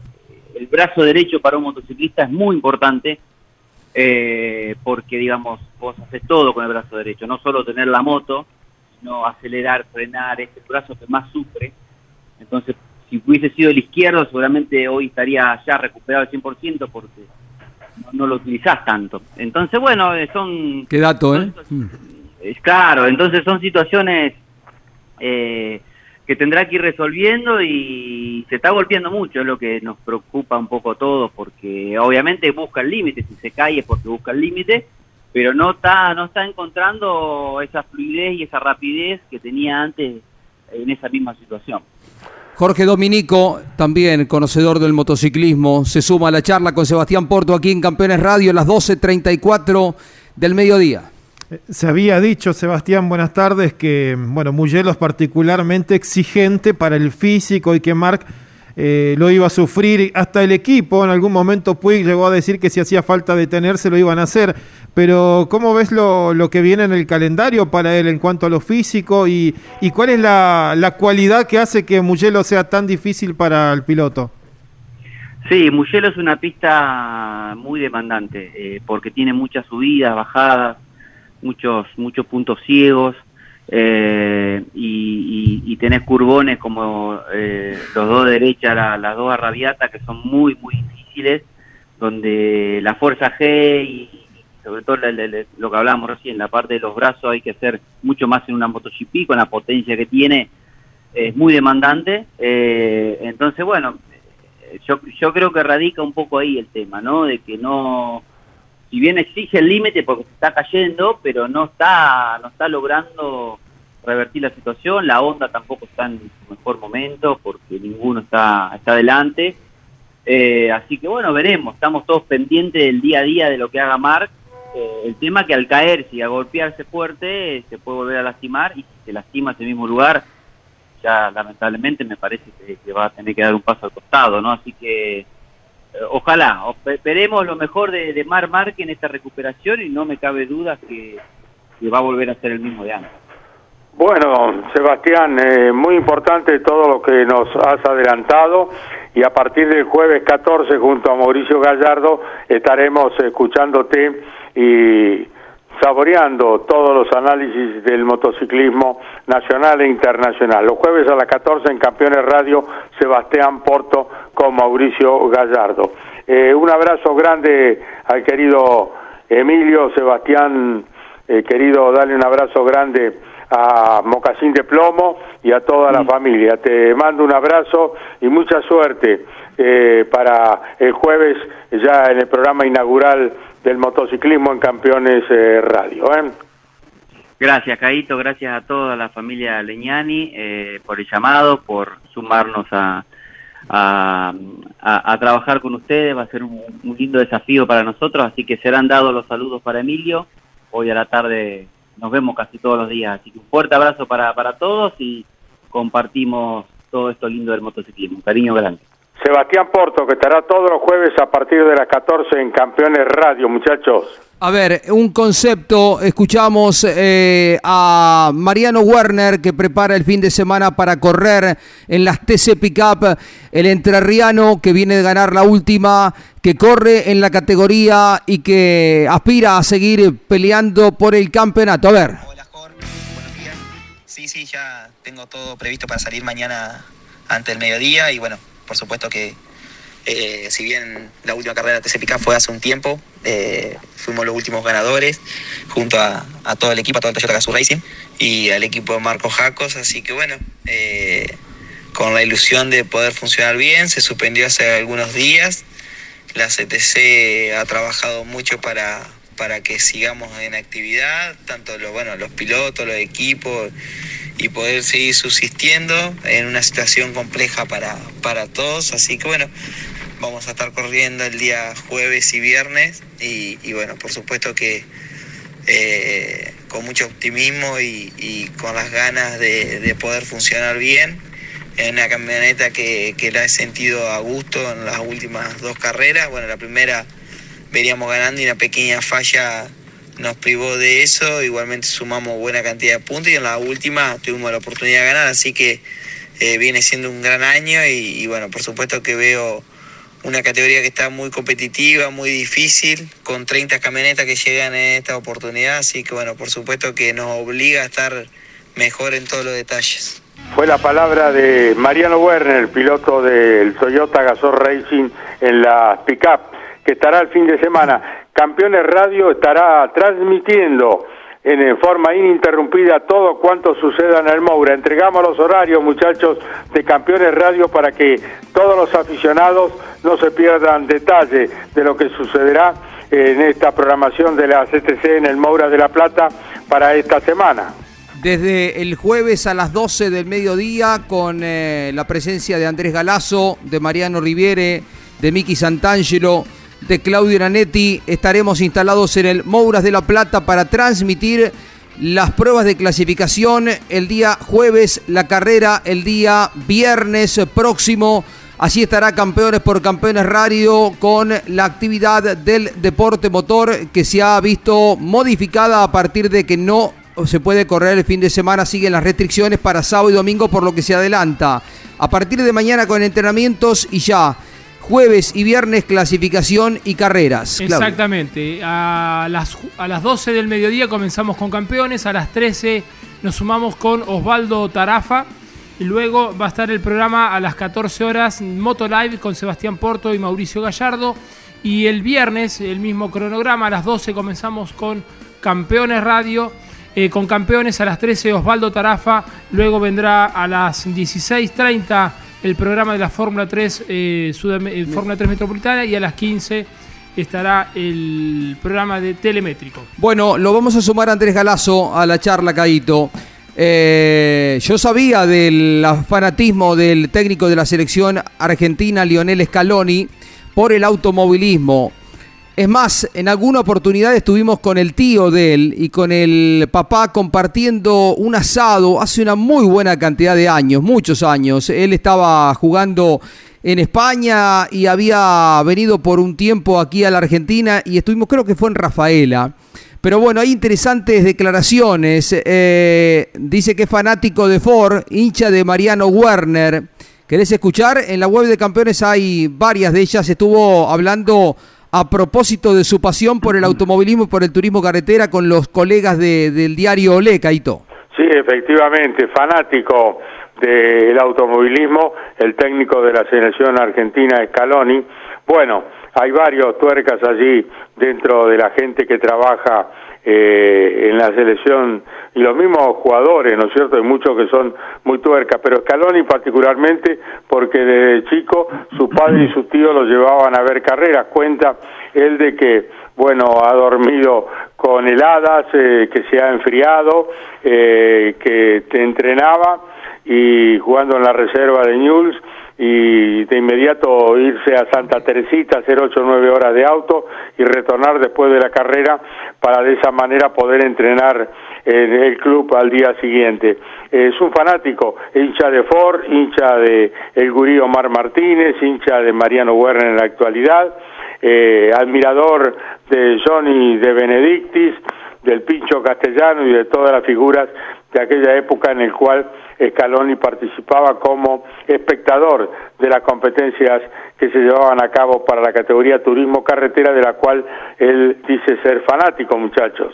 el brazo derecho para un motociclista es muy importante, eh, porque digamos, vos haces todo con el brazo derecho, no solo tener la moto, sino acelerar, frenar, es el brazo que más sufre. Entonces, si hubiese sido el izquierdo, seguramente hoy estaría ya recuperado al 100% porque no, lo utilizás tanto. Entonces, bueno, eh, son... Qué dato, ¿eh? Mm. Es claro, entonces son situaciones eh, que tendrá que ir resolviendo y se está golpeando mucho, es lo que nos preocupa un poco a todos, porque obviamente busca el límite, si se cae es porque busca el límite, pero no está, no está encontrando esa fluidez y esa rapidez que tenía antes en esa misma situación. Jorge Dominico, también conocedor del motociclismo, se suma a la charla con Sebastián Porto aquí en Campeones Radio a las 12.34 del mediodía. Se había dicho, Sebastián, buenas tardes, que bueno, Mugello es particularmente exigente para el físico y que Marc eh, lo iba a sufrir. Hasta el equipo, en algún momento Puig llegó a decir que si hacía falta detenerse lo iban a hacer. Pero ¿cómo ves lo, lo, que viene en el calendario para él en cuanto a lo físico y, y cuál es la, la, cualidad que hace que Mugello sea tan difícil para el piloto? Sí, Mugello es una pista muy demandante eh, porque tiene muchas subidas, bajadas, muchos, muchos puntos ciegos eh, y, y, tenés curbones como eh, los dos derechas, las dos arrabiatas que son muy, muy difíciles, donde la fuerza G y sobre todo lo que hablábamos recién, la parte de los brazos hay que hacer mucho más en una MotoGP con la potencia que tiene, es muy demandante. Eh, entonces, bueno, yo, yo creo que radica un poco ahí el tema, ¿no? De que no, si bien exige el límite porque se está cayendo, pero no está, no está logrando revertir la situación, la onda tampoco está en su mejor momento porque ninguno está, está adelante. Eh, así que bueno, veremos, estamos todos pendientes del día a día de lo que haga Marc eh, el tema que al caer y a golpearse fuerte se puede volver a lastimar y si se lastima ese mismo lugar, ya lamentablemente me parece que, va a tener que dar un paso al costado, ¿no? Así que ojalá, esperemos lo mejor de, Mar Marque en esta recuperación y no me cabe duda que, va a volver a ser el mismo de antes. Bueno, Sebastián, eh, muy importante todo lo que nos has adelantado y a partir del jueves 14 junto a Mauricio Gallardo estaremos escuchándote y saboreando todos los análisis del motociclismo nacional e internacional. Los jueves a las 14 en Campeones Radio, Sebastián Porto con Mauricio Gallardo. Eh, un abrazo grande al querido Emilio, Sebastián, eh, querido, dale un abrazo grande a Mocasín de Plomo y a toda la mm. familia. Te mando un abrazo y mucha suerte eh, para el jueves ya en el programa inaugural del motociclismo en Campeones eh, Radio. ¿eh? Gracias, Caito, gracias a toda la familia Leñani eh, por el llamado, por sumarnos a, a, trabajar con ustedes. Va a ser un, lindo desafío para nosotros, así que serán dados los saludos para Emilio. Hoy a la tarde nos vemos casi todos los días, así que un fuerte abrazo para, para todos y compartimos todo esto lindo del motociclismo. Cariño grande. Sebastián Porto, que estará todos los jueves a partir de las 14 en Campeones Radio, muchachos. A ver, un concepto, escuchamos eh, a Mariano Werner que prepara el fin de semana para correr en las TC Pickup, el entrerriano que viene de ganar la última, que corre en la categoría y que aspira a seguir peleando por el campeonato. A ver. Hola Jorge, buenos días. Sí, sí, ya tengo todo previsto para salir mañana antes del mediodía y bueno, por supuesto que eh, si bien la última carrera de TCPK fue hace un tiempo, eh, fuimos los últimos ganadores junto a, todo el equipo, a todo el Toyota Gazoo Racing y al equipo de Marco Jacos, así que bueno, eh, con la ilusión de poder funcionar bien, se suspendió hace algunos días, la CTC ha trabajado mucho para, para que sigamos en actividad, tanto los, bueno, los pilotos, los equipos y poder seguir subsistiendo en una situación compleja para, para todos. Así que bueno, vamos a estar corriendo el día jueves y viernes y, bueno, por supuesto que eh, con mucho optimismo y, con las ganas de, poder funcionar bien en una camioneta que, que la he sentido a gusto en las últimas dos carreras. Bueno, la primera veníamos ganando y una pequeña falla nos privó de eso, igualmente sumamos buena cantidad de puntos y en la última tuvimos la oportunidad de ganar, así que eh, viene siendo un gran año y, bueno, por supuesto que veo una categoría que está muy competitiva, muy difícil, con 30 camionetas que llegan en esta oportunidad, así que bueno, por supuesto que nos obliga a estar mejor en todos los detalles. Fue la palabra de Mariano Werner, piloto del Toyota Gazoo Racing en la pickup, que estará el fin de semana. Campeones Radio estará transmitiendo en forma ininterrumpida todo cuanto suceda en el Moura. Entregamos los horarios, muchachos, de Campeones Radio para que todos los aficionados no se pierdan detalle de lo que sucederá en esta programación de la CTC en el Moura de la Plata para esta semana. Desde el jueves a las 12 del mediodía con eh, la presencia de Andrés Galazo, de Mariano Riviere, de Miki Santangelo, de Claudio Nanetti. Estaremos instalados en el Mouras de la Plata para transmitir las pruebas de clasificación el día jueves, la carrera el día viernes próximo. Así estará Campeones por Campeones Radio con la actividad del deporte motor que se ha visto modificada a partir de que no se puede correr el fin de semana, siguen las restricciones para sábado y domingo por lo que se adelanta. A partir de mañana con entrenamientos y ya jueves y viernes clasificación y carreras. Exactamente. A las, a las 12 del mediodía comenzamos con campeones, a las 13 nos sumamos con Osvaldo Tarafa. Y luego va a estar el programa a las 14 horas Moto Live con Sebastián Porto y Mauricio Gallardo. Y el viernes, el mismo cronograma, a las 12 comenzamos con Campeones Radio. Eh, con campeones a las 13 Osvaldo Tarafa. Luego vendrá a las 16.30 el programa de la Fórmula 3, eh, eh Fórmula 3 Metropolitana y a las 15 estará el programa de Telemétrico. Bueno, lo vamos a sumar a Andrés Galazo a la charla, Caito. Eh, yo sabía del fanatismo del técnico de la selección argentina, Lionel Scaloni, por el automovilismo. Es más, en alguna oportunidad estuvimos con el tío de él y con el papá compartiendo un asado hace una muy buena cantidad de años, muchos años. Él estaba jugando en España y había venido por un tiempo aquí a la Argentina y estuvimos, creo que fue en Rafaela. Pero bueno, hay interesantes declaraciones. Eh, dice que es fanático de Ford, hincha de Mariano Werner. ¿Querés escuchar? En la web de campeones hay varias de ellas. Estuvo hablando a propósito de su pasión por el automovilismo y por el turismo carretera con los colegas del diario Olé, Caito. Sí, efectivamente, fanático del automovilismo, el técnico de la selección argentina Scaloni. Bueno, hay varios tuercas allí dentro de la gente que trabaja eh, en la selección y los mismos jugadores, ¿no es cierto? Hay muchos que son muy tuercas, pero Scaloni particularmente porque desde chico su padre y su tío lo llevaban a ver carreras. Cuenta él de que, bueno, ha dormido con heladas, eh, que se ha enfriado, eh, que te entrenaba y jugando en la reserva de Newell's y de inmediato irse a Santa Teresita, hacer ocho o nueve horas de auto y retornar después de la carrera para de esa manera poder entrenar en el club al día siguiente. Es un fanático, hincha de Ford, hincha de el gurí Omar Martínez, hincha de Mariano Werner en la actualidad, eh, admirador de Johnny de Benedictis, del Pincho Castellano y de todas las figuras de aquella época en el cual Scaloni participaba como espectador de las competencias que se llevaban a cabo para la categoría turismo carretera, de la cual él dice ser fanático, muchachos.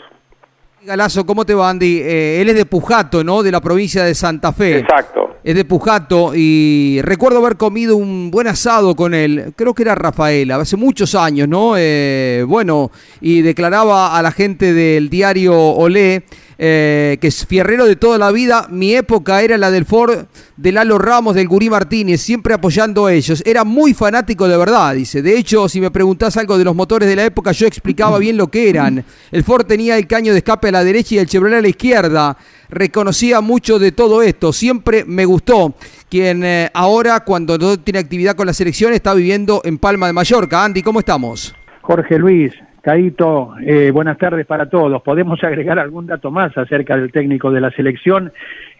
Galazo, ¿cómo te va, Andy? Eh, él es de Pujato, ¿no? De la provincia de Santa Fe. Exacto. Es de Pujato y recuerdo haber comido un buen asado con él. Creo que era Rafaela, hace muchos años, ¿no? Eh, bueno, y declaraba a la gente del diario Olé eh, que es fierrero de toda la vida. Mi época era la del Ford de Lalo Ramos, del Gurí Martínez, siempre apoyando a ellos. Era muy fanático de verdad, dice. De hecho, si me preguntás algo de los motores de la época, yo explicaba bien lo que eran. El Ford tenía el caño de escape a la derecha y el Chevrolet a la izquierda. Reconocía mucho de todo esto. Siempre me gustó. Quien eh, ahora, cuando no tiene actividad con la selección, está viviendo en Palma de Mallorca. Andy, ¿cómo estamos? Jorge Luis, Caito, eh, buenas tardes para todos. ¿Podemos agregar algún dato más acerca del técnico de la selección?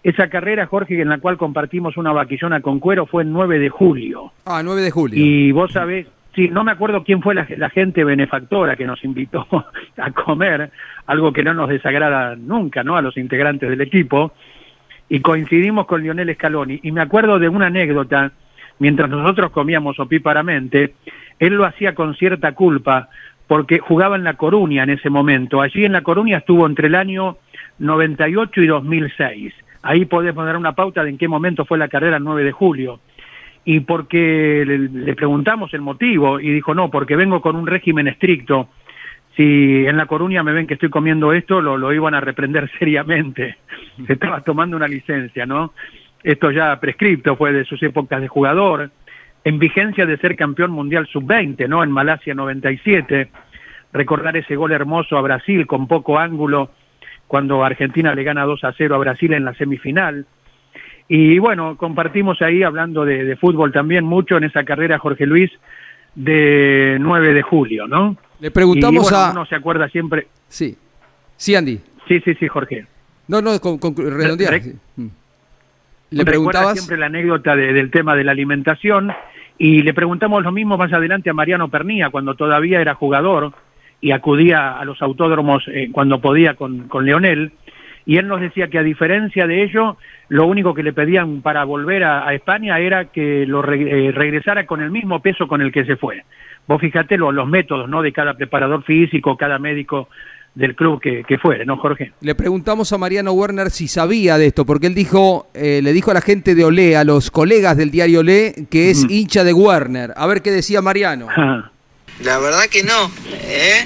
Esa carrera, Jorge, en la cual compartimos una vaquillona con cuero fue el 9 de julio. Ah, 9 de julio. Y vos sabés, sí, no me acuerdo quién fue la, gente benefactora que nos invitó a comer, algo que no nos desagrada nunca, ¿no? A los integrantes del equipo. Y coincidimos con Lionel Scaloni. Y me acuerdo de una anécdota, mientras nosotros comíamos opíparamente, él lo hacía con cierta culpa porque jugaba en La Coruña en ese momento. Allí en La Coruña estuvo entre el año 98 y 2006. Ahí podemos dar una pauta de en qué momento fue la carrera el 9 de julio. Y porque le, preguntamos el motivo y dijo, no, porque vengo con un régimen estricto. Si en La Coruña me ven que estoy comiendo esto, lo, iban a reprender seriamente. Se estaba tomando una licencia, ¿no? Esto ya prescripto, fue de sus épocas de jugador en vigencia de ser campeón mundial sub-20, ¿no? En Malasia 97, recordar ese gol hermoso a Brasil con poco ángulo cuando Argentina le gana 2 a 0 a Brasil en la semifinal. Y bueno, compartimos ahí hablando de, fútbol también mucho en esa carrera, Jorge Luis, de 9 de julio, ¿no? Le preguntamos a... Uno se acuerda siempre... Sí. Sí, Andy. Sí, sí, sí, Jorge. No, no, con, redondear. Mm. Le preguntabas siempre la anécdota del tema de la alimentación y le preguntamos lo mismo más adelante a Mariano Pernía, cuando todavía era jugador y acudía a los autódromos eh, cuando podía con, con Leonel, y él nos decía que a diferencia de ello, lo único que le pedían para volver a, España era que lo eh, regresara con el mismo peso con el que se fue. Vos fíjate los métodos ¿no? de cada preparador físico, cada médico del club que, que, fuere, ¿no, Jorge? Le preguntamos a Mariano Werner si sabía de esto, porque él dijo, eh, le dijo a la gente de Olé, a los colegas del diario Olé, que es hincha de Werner. A ver qué decía Mariano. La verdad que no, ¿eh?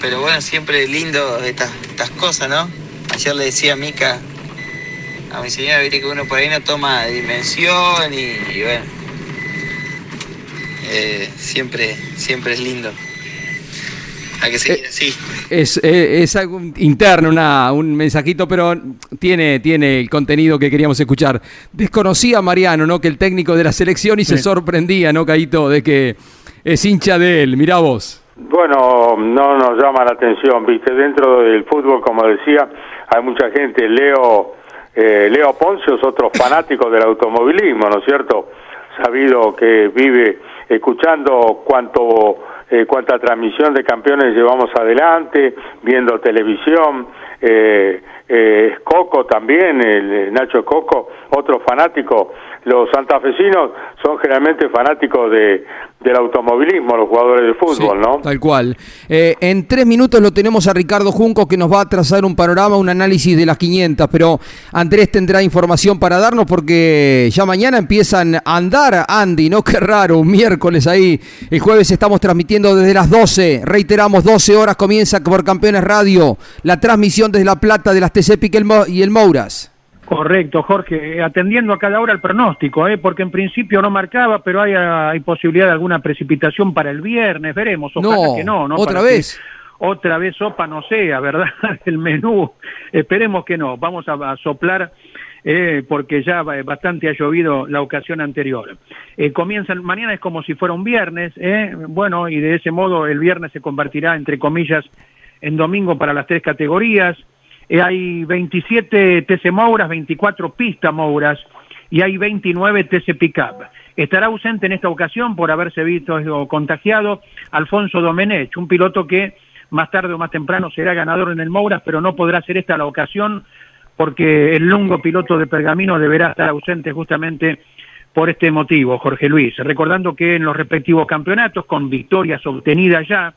Pero bueno, siempre lindo estas, estas cosas, ¿no? Ayer le decía a Mica, a mi señora, viste que uno por ahí no toma dimensión y, bueno, eh, siempre, siempre es lindo. Hay que seguir así. Es, es, algo interno, una, un mensajito, pero tiene, tiene el contenido que queríamos escuchar. Desconocía Mariano, ¿no? Que el técnico de la selección y se sorprendía, ¿no, Caito? De que es hincha de él. Mirá vos. Bueno, no nos llama la atención, viste, dentro del fútbol, como decía, hay mucha gente, Leo, eh, Leo Poncio es otro fanático del automovilismo, ¿no es cierto? sabido que vive escuchando cuánto eh, cuánta transmisión de campeones llevamos adelante, viendo televisión, eh, eh, Coco también, el Nacho Coco, otro fanático. Los santafesinos son generalmente fanáticos de, del automovilismo, los jugadores de fútbol, ¿no? Tal cual. Eh, en tres minutos lo tenemos a Ricardo Junco que nos va a trazar un panorama, un análisis de las 500, pero Andrés tendrá información para darnos porque ya mañana empiezan a andar, Andy, ¿no? Qué raro, un miércoles ahí. El jueves estamos transmitiendo desde las 12, reiteramos, 12 horas comienza por Campeones Radio, la transmisión desde La Plata de las TC y el Mouras. Correcto, Jorge, atendiendo a cada hora el pronóstico, ¿eh? porque en principio no marcaba, pero hay, hay posibilidad de alguna precipitación para el viernes, veremos, ojalá que no, ¿no? Otra vez. otra vez sopa no sea, ¿verdad? El menú, esperemos que no, vamos a, soplar eh, porque ya bastante ha llovido la ocasión anterior. Eh, comienzan, mañana es como si fuera un viernes, ¿eh? bueno, y de ese modo el viernes se convertirá, entre comillas, en domingo para las tres categorías, eh, hay 27 TC Mouras, 24 Pista Mouras y hay 29 TC Pickup. Estará ausente en esta ocasión por haberse visto contagiado Alfonso Domenech, un piloto que más tarde o más temprano será ganador en el Mouras, pero no podrá ser esta la ocasión porque el lungo piloto de Pergamino deberá estar ausente justamente por este motivo, Jorge Luis. Recordando que en los respectivos campeonatos, con victorias obtenidas ya,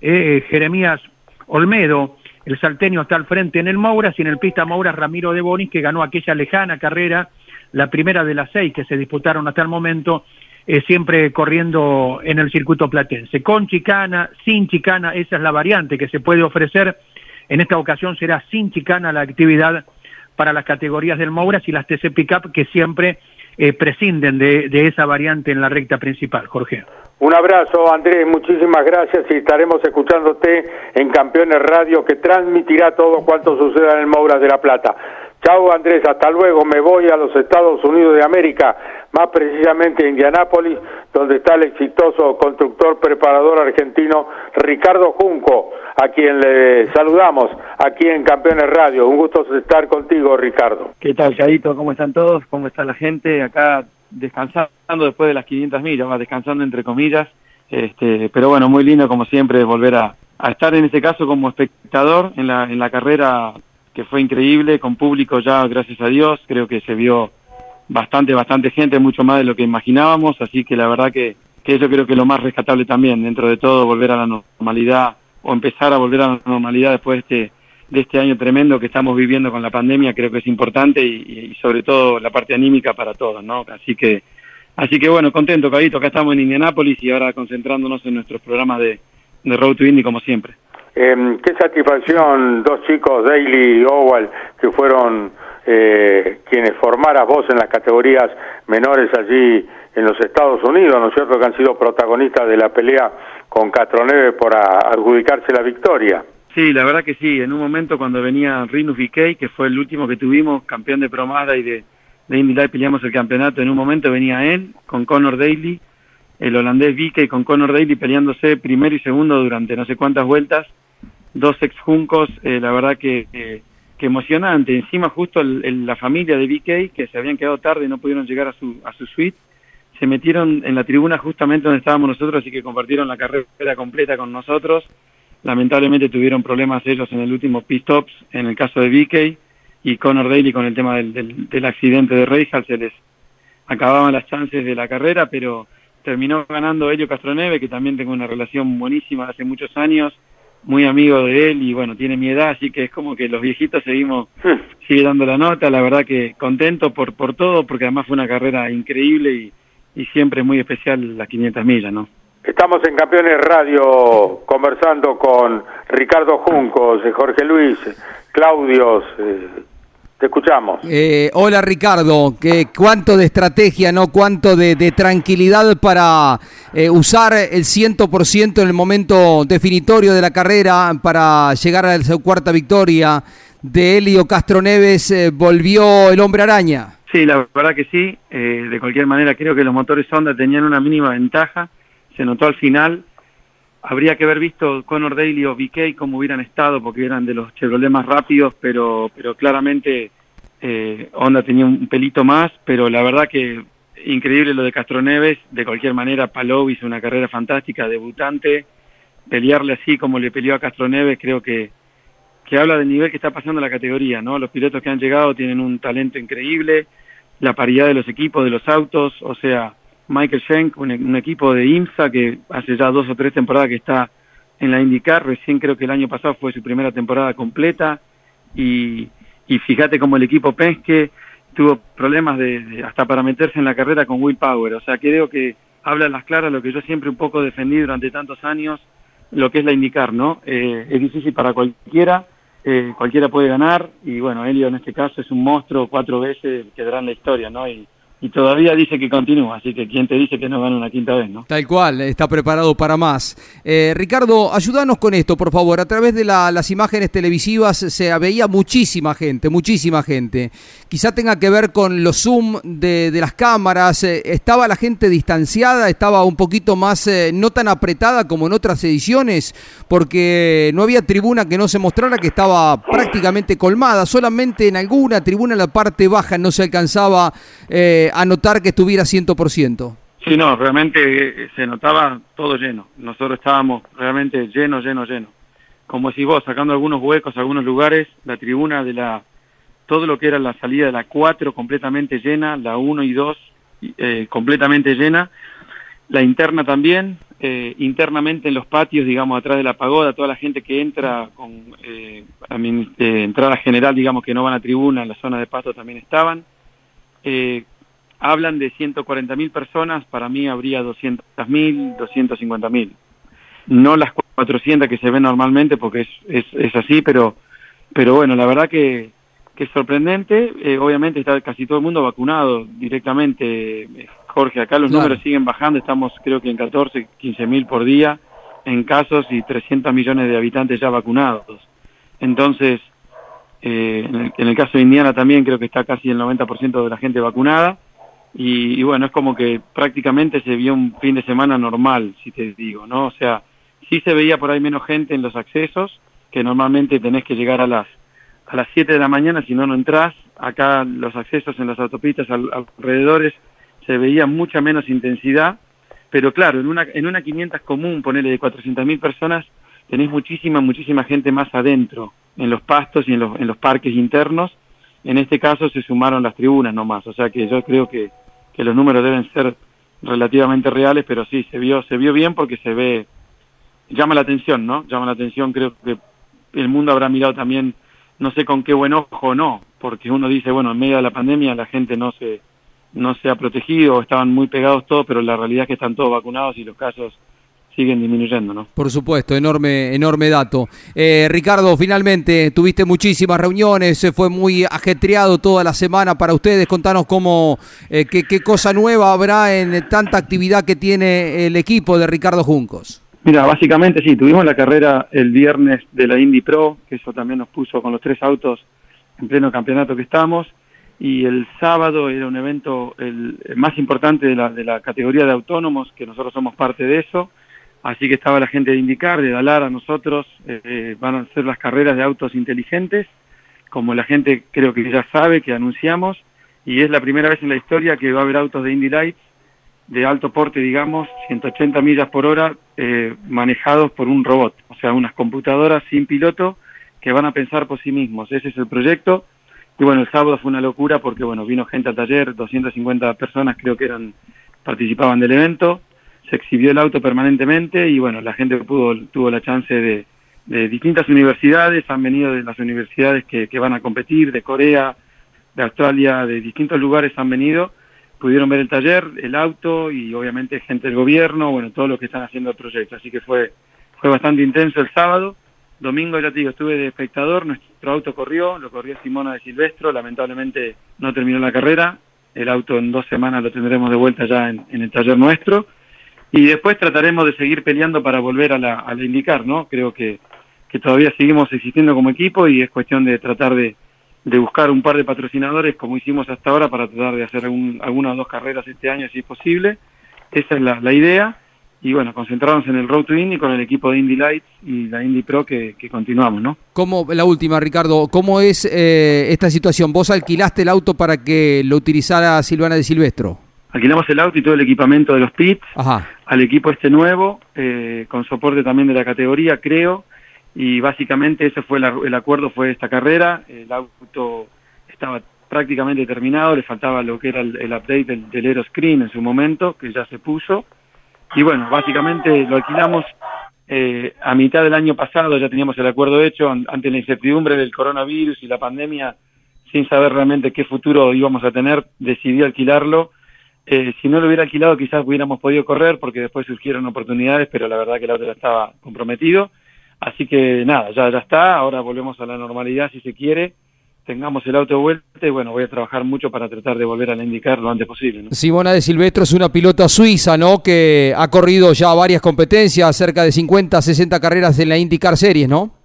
eh, Jeremías Olmedo el salteño está al frente en el Mouras y en el pista Mouras Ramiro de Bonis, que ganó aquella lejana carrera, la primera de las seis que se disputaron hasta el momento, eh, siempre corriendo en el circuito platense. Con chicana, sin chicana, esa es la variante que se puede ofrecer. En esta ocasión será sin chicana la actividad para las categorías del Mouras y las TC Pickup que siempre eh, prescinden de, de esa variante en la recta principal, Jorge. Un abrazo, Andrés, muchísimas gracias y estaremos escuchándote en Campeones Radio que transmitirá todo cuanto suceda en el Mouras de la Plata. Chao Andrés, hasta luego, me voy a los Estados Unidos de América, más precisamente a Indianápolis, donde está el exitoso constructor preparador argentino Ricardo Junco, a quien le saludamos aquí en Campeones Radio. Un gusto estar contigo, Ricardo. ¿Qué tal, Chadito? ¿Cómo están todos? ¿Cómo está la gente? Acá descansando después de las 500 millas, va descansando entre comillas, este, pero bueno, muy lindo como siempre volver a, estar en este caso como espectador en la carrera que fue increíble, con público ya, gracias a Dios, creo que se vio bastante, bastante gente, mucho más de lo que imaginábamos, así que la verdad que, que eso creo que es lo más rescatable también, dentro de todo, volver a la normalidad o empezar a volver a la normalidad después de este de este año tremendo que estamos viviendo con la pandemia creo que es importante y, sobre todo la parte anímica para todos, ¿no? Así que, así que bueno, contento, Cadito, acá estamos en Indianápolis y ahora concentrándonos en nuestros programas de, de Road to Indy como siempre. Eh, qué satisfacción, dos chicos, Daily y Owal, que fueron eh, quienes formaras vos en las categorías menores allí en los Estados Unidos, ¿no es cierto?, que han sido protagonistas de la pelea con Catroneve por adjudicarse la victoria. Sí, la verdad que sí. En un momento cuando venía Rinus VK, que fue el último que tuvimos, campeón de Promada y de, de Indy Light, peleamos el campeonato. En un momento venía él con Conor Daly, el holandés VK con Conor Daly peleándose primero y segundo durante no sé cuántas vueltas. Dos ex juncos, eh, la verdad que, emocionante. Encima justo la familia de VK, que se habían quedado tarde y no pudieron llegar a su, a su suite, se metieron en la tribuna justamente donde estábamos nosotros, así que compartieron la carrera completa con nosotros Lamentablemente tuvieron problemas ellos en el último pit stops, en el caso de VK y Conor Daly con el tema del, del, accidente de Reijal, se les acababan las chances de la carrera, pero terminó ganando Helio Castroneve, que también tengo una relación buenísima hace muchos años, muy amigo de él y bueno, tiene mi edad, así que es como que los viejitos seguimos, hmm. sigue dando la nota, la verdad que contento por, por todo, porque además fue una carrera increíble y, y siempre muy especial las 500 millas, ¿no? Estamos en Campeones Radio conversando con Ricardo Juncos, Jorge Luis, Claudios. Eh, te escuchamos. Eh, hola Ricardo, ¿Qué, ¿cuánto de estrategia, no cuánto de, tranquilidad para eh, usar el 100% en el momento definitorio de la carrera para llegar a su cuarta victoria de Helio Castro Neves? ¿Volvió el hombre araña? Sí, la verdad que sí. de cualquier manera creo que los motores Honda tenían una mínima ventaja se notó al final. Habría que haber visto Conor Daly o BK cómo hubieran estado, porque eran de los Chevrolet más rápidos, pero, pero claramente eh, Honda tenía un pelito más, pero la verdad que increíble lo de Castroneves, de cualquier manera Palou hizo una carrera fantástica, debutante, pelearle así como le peleó a Castroneves creo que, que habla del nivel que está pasando la categoría, ¿no? Los pilotos que han llegado tienen un talento increíble, la paridad de los equipos, de los autos, o sea, Michael Schenk, un, equipo de IMSA que hace ya dos o tres temporadas que está en la IndyCar, recién creo que el año pasado fue su primera temporada completa, y, y fíjate como el equipo Penske tuvo problemas de, hasta para meterse en la carrera con Will Power, o sea, creo que habla las claras lo que yo siempre un poco defendí durante tantos años, lo que es la indicar, ¿no? Eh, es difícil para cualquiera, eh, cualquiera puede ganar, y bueno, Elio en este caso es un monstruo, cuatro veces quedará en la historia, ¿no? Y, y todavía dice que continúa, así que quién te dice que no gana una quinta vez, ¿no? Tal cual, está preparado para más. Eh, Ricardo, ayúdanos con esto, por favor. A través de las imágenes televisivas se veía muchísima gente, muchísima gente. Quizá tenga que ver con los zoom de, las cámaras. Eh, ¿Estaba la gente distanciada? ¿Estaba un poquito más, eh, no tan apretada como en otras ediciones? Porque no había tribuna que no se mostrara que estaba prácticamente colmada. Solamente en alguna tribuna en la parte baja no se alcanzaba a notar que estuviera 100%. Sí, no, realmente eh, se notaba todo lleno. Nosotros estábamos realmente lleno, lleno, lleno. Como si vos, sacando algunos huecos, algunos lugares, la tribuna de la, todo lo que era la salida de la 4 completamente llena, la 1 y 2 eh, completamente llena, la interna también, eh, internamente en los patios, digamos, atrás de la pagoda, toda la gente que entra con eh, entrada general, digamos, que no van a tribuna, en la zona de pasto también estaban. Eh, hablan de 140.000 personas, para mí habría 200.000, 250.000. No las 400 que se ven normalmente porque es, es, es así, pero, pero bueno, la verdad que, que es sorprendente. Eh, obviamente está casi todo el mundo vacunado directamente. Jorge, acá los números siguen bajando, estamos creo que en 14, 15.000 por día en casos y 300 millones de habitantes ya vacunados. Entonces, eh, en, el, en, el, caso de Indiana también creo que está casi el 90% de la gente vacunada y, bueno, es como que prácticamente se vio un fin de semana normal, si te digo, ¿no? O sea, sí se veía por ahí menos gente en los accesos, que normalmente tenés que llegar a las a las 7 de la mañana, si no, no entrás. Acá los accesos en las autopistas alrededores se veía mucha menos intensidad, pero claro, en una, en una 500 común, ponele de 400.000 personas, tenés muchísima, muchísima gente más adentro, en los pastos y en los, en los parques internos. En este caso se sumaron las tribunas nomás, o sea que yo creo que que los números deben ser relativamente reales, pero sí, se vio, se vio bien porque se ve, llama la atención, ¿no? Llama la atención, creo que el mundo habrá mirado también, no sé con qué buen ojo no, porque uno dice, bueno, en medio de la pandemia la gente no se, no se ha protegido, estaban muy pegados todos, pero la realidad es que están todos vacunados y los casos siguen disminuyendo, ¿no? Por supuesto, enorme, enorme dato. Eh, Ricardo, finalmente tuviste muchísimas reuniones, se fue muy ajetreado toda la semana para ustedes. Contanos cómo, eh, qué, qué, cosa nueva habrá en tanta actividad que tiene el equipo de Ricardo Juncos. Mira, básicamente sí, tuvimos la carrera el viernes de la Indy Pro, que eso también nos puso con los tres autos en pleno campeonato que estamos, y el sábado era un evento el, más importante de la, de la categoría de autónomos, que nosotros somos parte de eso, Así que estaba la gente de Indicar, de Dalar a nosotros, eh, van a ser las carreras de autos inteligentes, como la gente creo que ya sabe, que anunciamos, y es la primera vez en la historia que va a haber autos de Indy Lights de alto porte, digamos, 180 millas por hora, eh, manejados por un robot, o sea, unas computadoras sin piloto que van a pensar por sí mismos. Ese es el proyecto. Y bueno, el sábado fue una locura porque, bueno, vino gente al taller, 250 personas creo que eran participaban del evento se exhibió el auto permanentemente y bueno, la gente pudo, tuvo la chance de, de distintas universidades, han venido de las universidades que, que van a competir, de Corea, de Australia, de distintos lugares han venido, pudieron ver el taller, el auto y obviamente gente del gobierno, bueno, todo lo que están haciendo el proyecto. Así que fue, fue bastante intenso el sábado. Domingo, ya te digo, estuve de espectador, nuestro auto corrió, lo corrió Simona de Silvestro, lamentablemente no terminó la carrera, el auto en dos semanas lo tendremos de vuelta ya en el taller nuestro y después trataremos de seguir peleando para volver a la, a la indicar, ¿no? Creo que, que todavía seguimos existiendo como equipo y es cuestión de tratar de, de buscar un par de patrocinadores como hicimos hasta ahora para tratar de hacer algún, alguna o dos carreras este año si es posible. Esa es la, la idea y bueno, concentrarnos en el Road to Indy con el equipo de Indy Lights y la Indy Pro que, que continuamos, ¿no? ¿Cómo, la última, Ricardo, ¿cómo es eh, esta situación? ¿Vos alquilaste el auto para que lo utilizara Silvana de Silvestro? Alquilamos el auto y todo el equipamiento de los pits al equipo este nuevo, eh, con soporte también de la categoría, creo, y básicamente ese fue el, acuerdo, fue esta carrera, el auto estaba prácticamente terminado, le faltaba lo que era el, update del, del Aeroscreen en su momento, que ya se puso, y bueno, básicamente lo alquilamos eh, a mitad del año pasado, ya teníamos el acuerdo hecho, ante la incertidumbre del coronavirus y la pandemia, sin saber realmente qué futuro íbamos a tener, decidí alquilarlo. Eh, si no lo hubiera alquilado quizás hubiéramos podido correr porque después surgieron oportunidades, pero la verdad que el auto ya estaba comprometido. Así que nada, ya, ya está, ahora volvemos a la normalidad si se quiere tengamos el auto de vuelta y bueno, voy a trabajar mucho para tratar de volver a la indicar lo antes posible. Simona de Silvestro es una pilota suiza, ¿no? Que ha corrido ya varias competencias, cerca de 50, 60 carreras en la IndyCar Series, ¿no?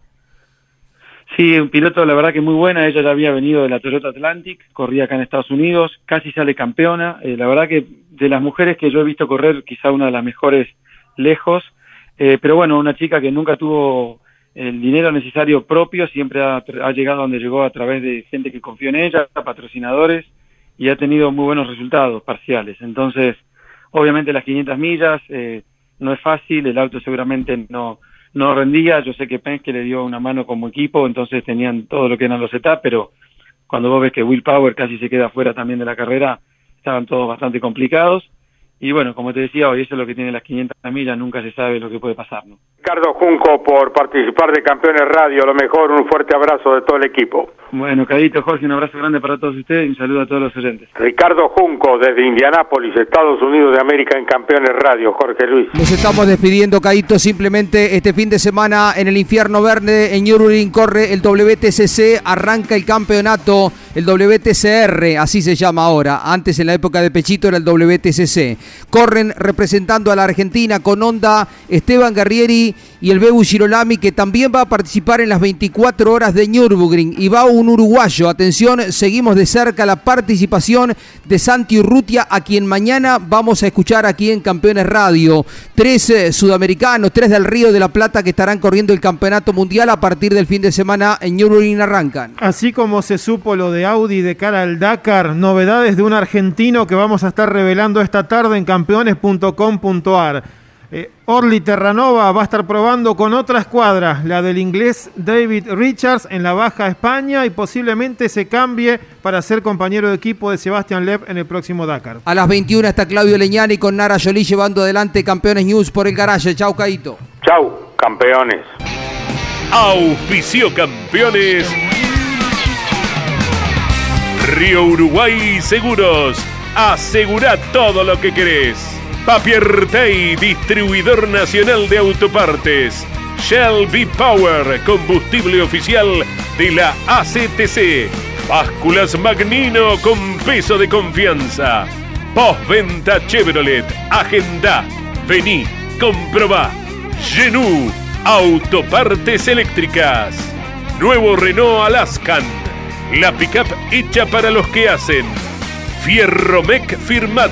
Sí, un piloto la verdad que muy buena, ella ya había venido de la Toyota Atlantic, corría acá en Estados Unidos, casi sale campeona, eh, la verdad que de las mujeres que yo he visto correr, quizá una de las mejores lejos, eh, pero bueno, una chica que nunca tuvo el dinero necesario propio, siempre ha, llegado donde llegó a través de gente que confió en ella, patrocinadores, y ha tenido muy buenos resultados parciales. Entonces, obviamente las 500 millas eh, no es fácil, el auto seguramente no no rendía, yo sé que Penske le dio una mano como equipo, entonces tenían todo lo que eran los etapas, pero cuando vos ves que Will Power casi se queda fuera también de la carrera, estaban todos bastante complicados. Y bueno, como te decía hoy, eso es lo que tiene las 500 millas, nunca se sabe lo que puede pasar. ¿no? Ricardo Junco por participar de Campeones Radio, lo mejor, un fuerte abrazo de todo el equipo. Bueno, Cadito, Jorge, un abrazo grande para todos ustedes y un saludo a todos los oyentes. Ricardo Junco desde Indianápolis, Estados Unidos de América en Campeones Radio, Jorge Luis. Nos estamos despidiendo, Cadito, simplemente este fin de semana en el Infierno Verde, en Nürburgring corre el WTCC, arranca el campeonato, el WTCR, así se llama ahora, antes en la época de Pechito era el WTCC. Corren representando a la Argentina con onda Esteban Guerrieri y el Bebu Girolami que también va a participar en las 24 horas de Nürburgring y va un uruguayo. Atención, seguimos de cerca la participación de Santi Urrutia a quien mañana vamos a escuchar aquí en Campeones Radio. Tres eh, sudamericanos, tres del Río de la Plata que estarán corriendo el campeonato mundial a partir del fin de semana en Nürburgring arrancan. Así como se supo lo de Audi de cara al Dakar, novedades de un argentino que vamos a estar revelando esta tarde en campeones.com.ar. Eh, Orly Terranova va a estar probando con otra escuadra, la del inglés David Richards en la Baja España y posiblemente se cambie para ser compañero de equipo de Sebastián Lev en el próximo Dakar. A las 21 está Claudio Leñani con Nara Jolie llevando adelante Campeones News por el garaje. Chau, Caito. Chau, campeones. Auspicio Campeones. Río Uruguay Seguros. Asegura todo lo que querés. Tay, distribuidor nacional de autopartes. Shell V-Power, combustible oficial de la ACTC. Básculas Magnino con peso de confianza. Postventa Chevrolet. Agenda. Vení, comprobá. Genú, autopartes eléctricas. Nuevo Renault Alaskan. La pickup hecha para los que hacen. Fierromec Firmat